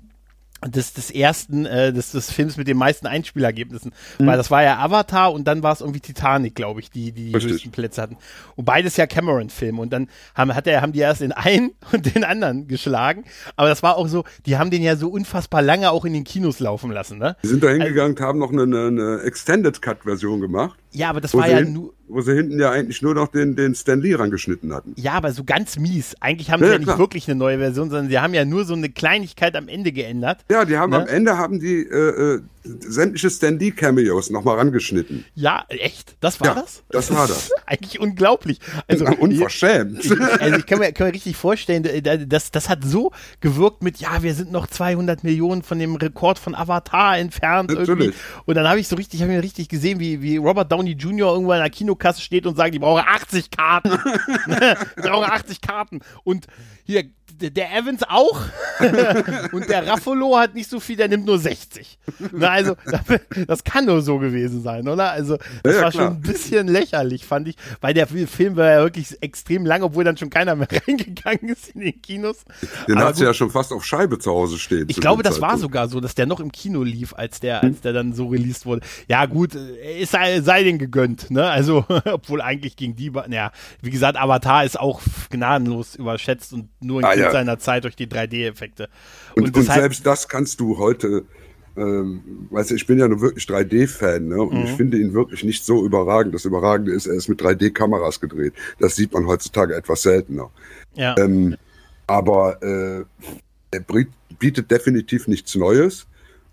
[SPEAKER 1] des, des ersten, äh, des, des Films mit den meisten Einspielergebnissen. Mhm. Weil das war ja Avatar und dann war es irgendwie Titanic, glaube ich, die die, die höchsten Plätze hatten. Und beides ja Cameron-Filme. Und dann haben, hat er, haben die erst den einen und den anderen geschlagen. Aber das war auch so, die haben den ja so unfassbar lange auch in den Kinos laufen lassen. Ne?
[SPEAKER 2] Die sind da hingegangen also, haben noch eine, eine Extended Cut-Version gemacht.
[SPEAKER 1] Ja, aber das war ja nur
[SPEAKER 2] wo sie hinten ja eigentlich nur noch den, den Stan Lee rangeschnitten hatten.
[SPEAKER 1] Ja, aber so ganz mies. Eigentlich haben ja, sie ja nicht wirklich eine neue Version, sondern sie haben ja nur so eine Kleinigkeit am Ende geändert.
[SPEAKER 2] Ja, die haben ne? am Ende haben die äh, äh, sämtliche Stan Lee Cameos nochmal rangeschnitten.
[SPEAKER 1] Ja, echt? Das war ja, das?
[SPEAKER 2] Das war das.
[SPEAKER 1] eigentlich unglaublich. Also,
[SPEAKER 2] Unverschämt.
[SPEAKER 1] Ich, also ich kann mir, kann mir richtig vorstellen, das, das hat so gewirkt mit, ja, wir sind noch 200 Millionen von dem Rekord von Avatar entfernt. Natürlich. Irgendwie. Und dann habe ich so richtig, habe ich richtig gesehen, wie, wie Robert Downey Jr. irgendwann in der Kino Kinokasse steht und sagt, ich brauche 80 Karten. ich brauche 80 Karten. Und hier, der Evans auch. und der Raffolo hat nicht so viel, der nimmt nur 60. Na, also, das kann nur so gewesen sein, oder? Also, das ja, war klar. schon ein bisschen lächerlich, fand ich, weil der Film war ja wirklich extrem lang, obwohl dann schon keiner mehr reingegangen ist in den Kinos.
[SPEAKER 2] Den hat sie ja schon fast auf Scheibe zu Hause stehen.
[SPEAKER 1] Ich glaube, das war sogar so, dass der noch im Kino lief, als der, als der dann so released wurde. Ja, gut, es sei, sei den gegönnt, ne? Also, obwohl eigentlich gegen die, ja, wie gesagt, Avatar ist auch gnadenlos überschätzt und nur ein ah, Kind ja. seiner Zeit durch die
[SPEAKER 2] 3D-Effekte. Und, und, und selbst das kannst du heute, ähm, weißt du, ich bin ja nur wirklich 3D-Fan, ne? Und mhm. ich finde ihn wirklich nicht so überragend. Das Überragende ist, er ist mit 3D-Kameras gedreht. Das sieht man heutzutage etwas seltener.
[SPEAKER 1] Ja.
[SPEAKER 2] Ähm, aber äh, er bietet definitiv nichts Neues.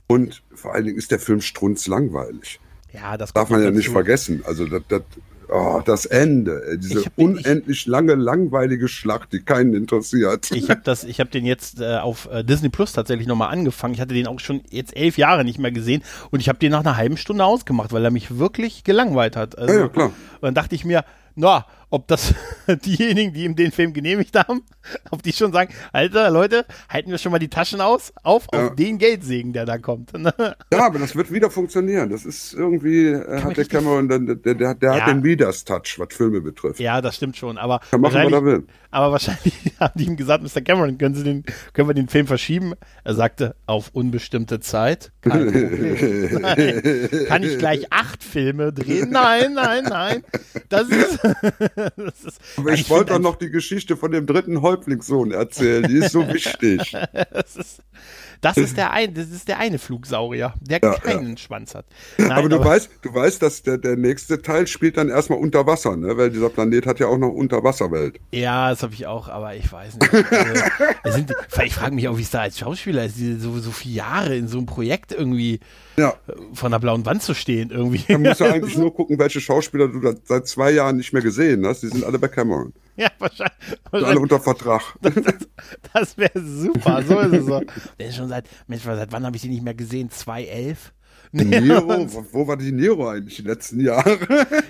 [SPEAKER 2] Und vor allen Dingen ist der Film strunzlangweilig.
[SPEAKER 1] Ja, das
[SPEAKER 2] darf man ja nicht vergessen. Also das, das, Oh, das Ende, diese hab, unendlich ich, lange, langweilige Schlacht, die keinen interessiert.
[SPEAKER 1] Ich habe das, ich habe den jetzt äh, auf äh, Disney Plus tatsächlich nochmal angefangen. Ich hatte den auch schon jetzt elf Jahre nicht mehr gesehen und ich habe den nach einer halben Stunde ausgemacht, weil er mich wirklich gelangweilt hat.
[SPEAKER 2] Also, ja, ja, klar. Und
[SPEAKER 1] dann dachte ich mir, na, ob das diejenigen, die ihm den Film genehmigt haben, ob die schon sagen, Alter, Leute, halten wir schon mal die Taschen aus, auf, ja. auf den Geldsegen, der da kommt.
[SPEAKER 2] Ne? ja, aber das wird wieder funktionieren. Das ist irgendwie, äh, hat der Cameron, der, der, der, der ja. hat den Midas-Touch, was Filme betrifft.
[SPEAKER 1] Ja, das stimmt schon, aber
[SPEAKER 2] Kann machen, was er will.
[SPEAKER 1] Aber wahrscheinlich haben die ihm gesagt, Mr. Cameron, können, Sie den, können wir den Film verschieben? Er sagte, auf unbestimmte Zeit. Kein Kann ich gleich acht Filme drehen? Nein, nein, nein. Das ist,
[SPEAKER 2] das ist aber ich, ich wollte doch noch die Geschichte von dem dritten Häuptlingssohn erzählen. Die ist so wichtig.
[SPEAKER 1] das ist, das ist der ein, das ist der eine Flugsaurier, der ja, keinen ja. Schwanz hat.
[SPEAKER 2] Nein, aber du aber weißt, du weißt, dass der, der nächste Teil spielt dann erstmal unter Wasser, ne? Weil dieser Planet hat ja auch noch Unterwasserwelt.
[SPEAKER 1] Ja, das habe ich auch, aber ich weiß nicht. Also, sind, ich frage mich auch, wie es da als Schauspieler ist, so, so viele Jahre in so einem Projekt irgendwie ja. von der blauen Wand zu stehen irgendwie.
[SPEAKER 2] Man muss ja eigentlich nur gucken, welche Schauspieler du seit zwei Jahren nicht mehr gesehen hast. Die sind alle bei Cameron.
[SPEAKER 1] Ja, wahrscheinlich.
[SPEAKER 2] wahrscheinlich. Alle unter Vertrag.
[SPEAKER 1] Das, das, das wäre super. So ist es so. Der ist schon seit, Mensch, seit wann habe ich sie nicht mehr gesehen? 2011?
[SPEAKER 2] Nero, wo, wo war die Nero eigentlich die letzten Jahre?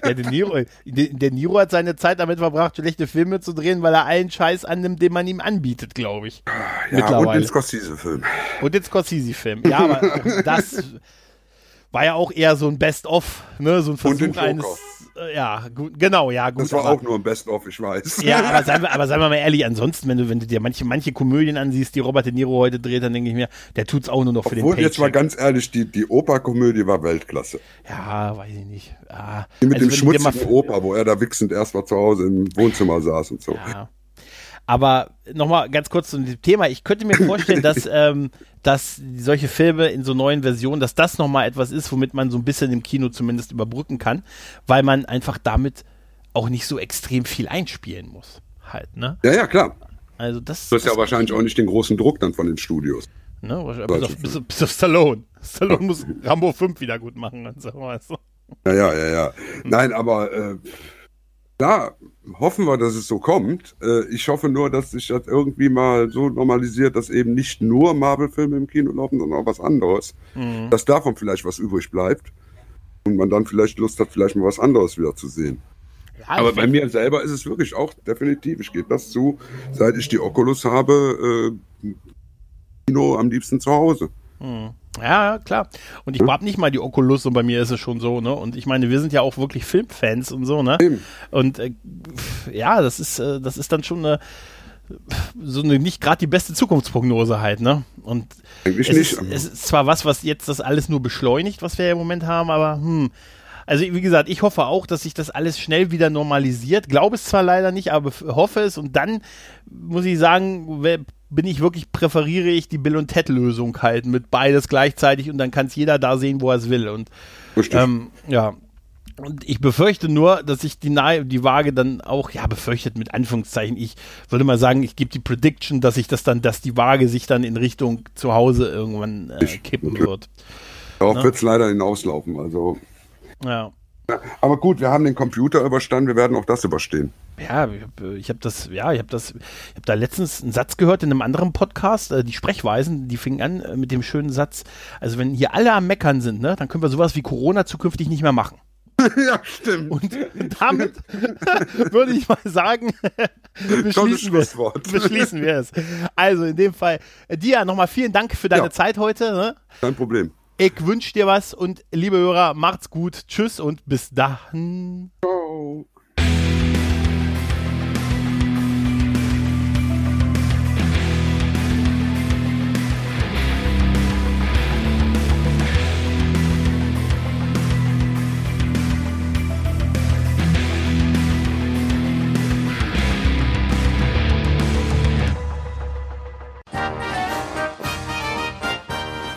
[SPEAKER 1] Ja, der Nero, der Nero hat seine Zeit damit verbracht, schlechte Filme zu drehen, weil er allen Scheiß annimmt, den man ihm anbietet, glaube ich.
[SPEAKER 2] Ja, Mittlerweile. und den Scorsese-Film.
[SPEAKER 1] Und den Scorsese-Film. Ja, aber das war ja auch eher so ein Best-of, ne, so ein Versuch eines äh, ja, gut, genau, ja, gut.
[SPEAKER 2] Das war aber, auch nur ein Best-of, ich weiß.
[SPEAKER 1] Ja, aber seien, wir, aber seien wir mal ehrlich, ansonsten, wenn du, wenn du dir manche, manche Komödien ansiehst, die Robert De Niro heute dreht, dann denke ich mir, der tut's auch nur noch für Obwohl, den Paycheck.
[SPEAKER 2] jetzt mal ganz ehrlich, die, die Operkomödie war Weltklasse.
[SPEAKER 1] Ja, weiß ich nicht. Ah,
[SPEAKER 2] die mit also dem schmutzigen Oper, wo er da wichsend erst mal zu Hause im Wohnzimmer saß und so.
[SPEAKER 1] Ja. Aber nochmal ganz kurz zu dem Thema. Ich könnte mir vorstellen, dass, ähm, dass solche Filme in so neuen Versionen, dass das nochmal etwas ist, womit man so ein bisschen im Kino zumindest überbrücken kann, weil man einfach damit auch nicht so extrem viel einspielen muss. Halt, ne?
[SPEAKER 2] Ja, ja, klar.
[SPEAKER 1] Also das,
[SPEAKER 2] du hast ja wahrscheinlich auch nicht den großen Druck dann von den Studios.
[SPEAKER 1] Ne, bis, auf, bis, bis auf Stallone. Stallone muss Rambo 5 wieder gut machen und so, weißt du.
[SPEAKER 2] Ja, ja, ja, ja. Nein, aber äh, Klar, hoffen wir, dass es so kommt. Äh, ich hoffe nur, dass sich das irgendwie mal so normalisiert, dass eben nicht nur Marvel-Filme im Kino laufen, sondern auch was anderes. Mhm. Dass davon vielleicht was übrig bleibt und man dann vielleicht Lust hat, vielleicht mal was anderes wieder zu sehen. Ja, Aber bei mir selber ist es wirklich auch definitiv, ich gebe das zu, seit ich die Oculus habe, äh, Kino am liebsten zu Hause.
[SPEAKER 1] Mhm. Ja, klar. Und ich habe nicht mal die Oculus und bei mir ist es schon so, ne? Und ich meine, wir sind ja auch wirklich Filmfans und so, ne? Eben. Und äh, ja, das ist, äh, das ist dann schon eine so eine nicht gerade die beste Zukunftsprognose halt, ne? Und
[SPEAKER 2] Eigentlich
[SPEAKER 1] es,
[SPEAKER 2] nicht.
[SPEAKER 1] Ist, es ist zwar was, was jetzt das alles nur beschleunigt, was wir ja im Moment haben, aber hm. Also wie gesagt, ich hoffe auch, dass sich das alles schnell wieder normalisiert. Glaube es zwar leider nicht, aber hoffe es. Und dann muss ich sagen, bin ich wirklich, präferiere ich die Bill und Ted Lösung halt mit beides gleichzeitig und dann kann es jeder da sehen, wo er es will. Und ähm, ja, und ich befürchte nur, dass sich die, die Waage dann auch, ja, befürchtet mit Anführungszeichen. Ich würde mal sagen, ich gebe die Prediction, dass sich das dann, dass die Waage sich dann in Richtung zu Hause irgendwann äh, kippen wird.
[SPEAKER 2] Darauf ne? wird es leider hinauslaufen. Also.
[SPEAKER 1] Ja.
[SPEAKER 2] Aber gut, wir haben den Computer überstanden, wir werden auch das überstehen.
[SPEAKER 1] Ja, ich habe das, ja, ich habe das, ich habe da letztens einen Satz gehört in einem anderen Podcast, äh, die Sprechweisen, die fingen an äh, mit dem schönen Satz, also wenn hier alle am Meckern sind, ne, dann können wir sowas wie Corona zukünftig nicht mehr machen.
[SPEAKER 2] ja, stimmt.
[SPEAKER 1] Und damit würde ich mal sagen, beschließen wir, beschließen wir es. Also in dem Fall, äh, Dia, nochmal vielen Dank für deine ja. Zeit heute. Ne?
[SPEAKER 2] Kein Problem.
[SPEAKER 1] Ich wünsche dir was und liebe Hörer, macht's gut. Tschüss und bis dann.
[SPEAKER 2] Ciao.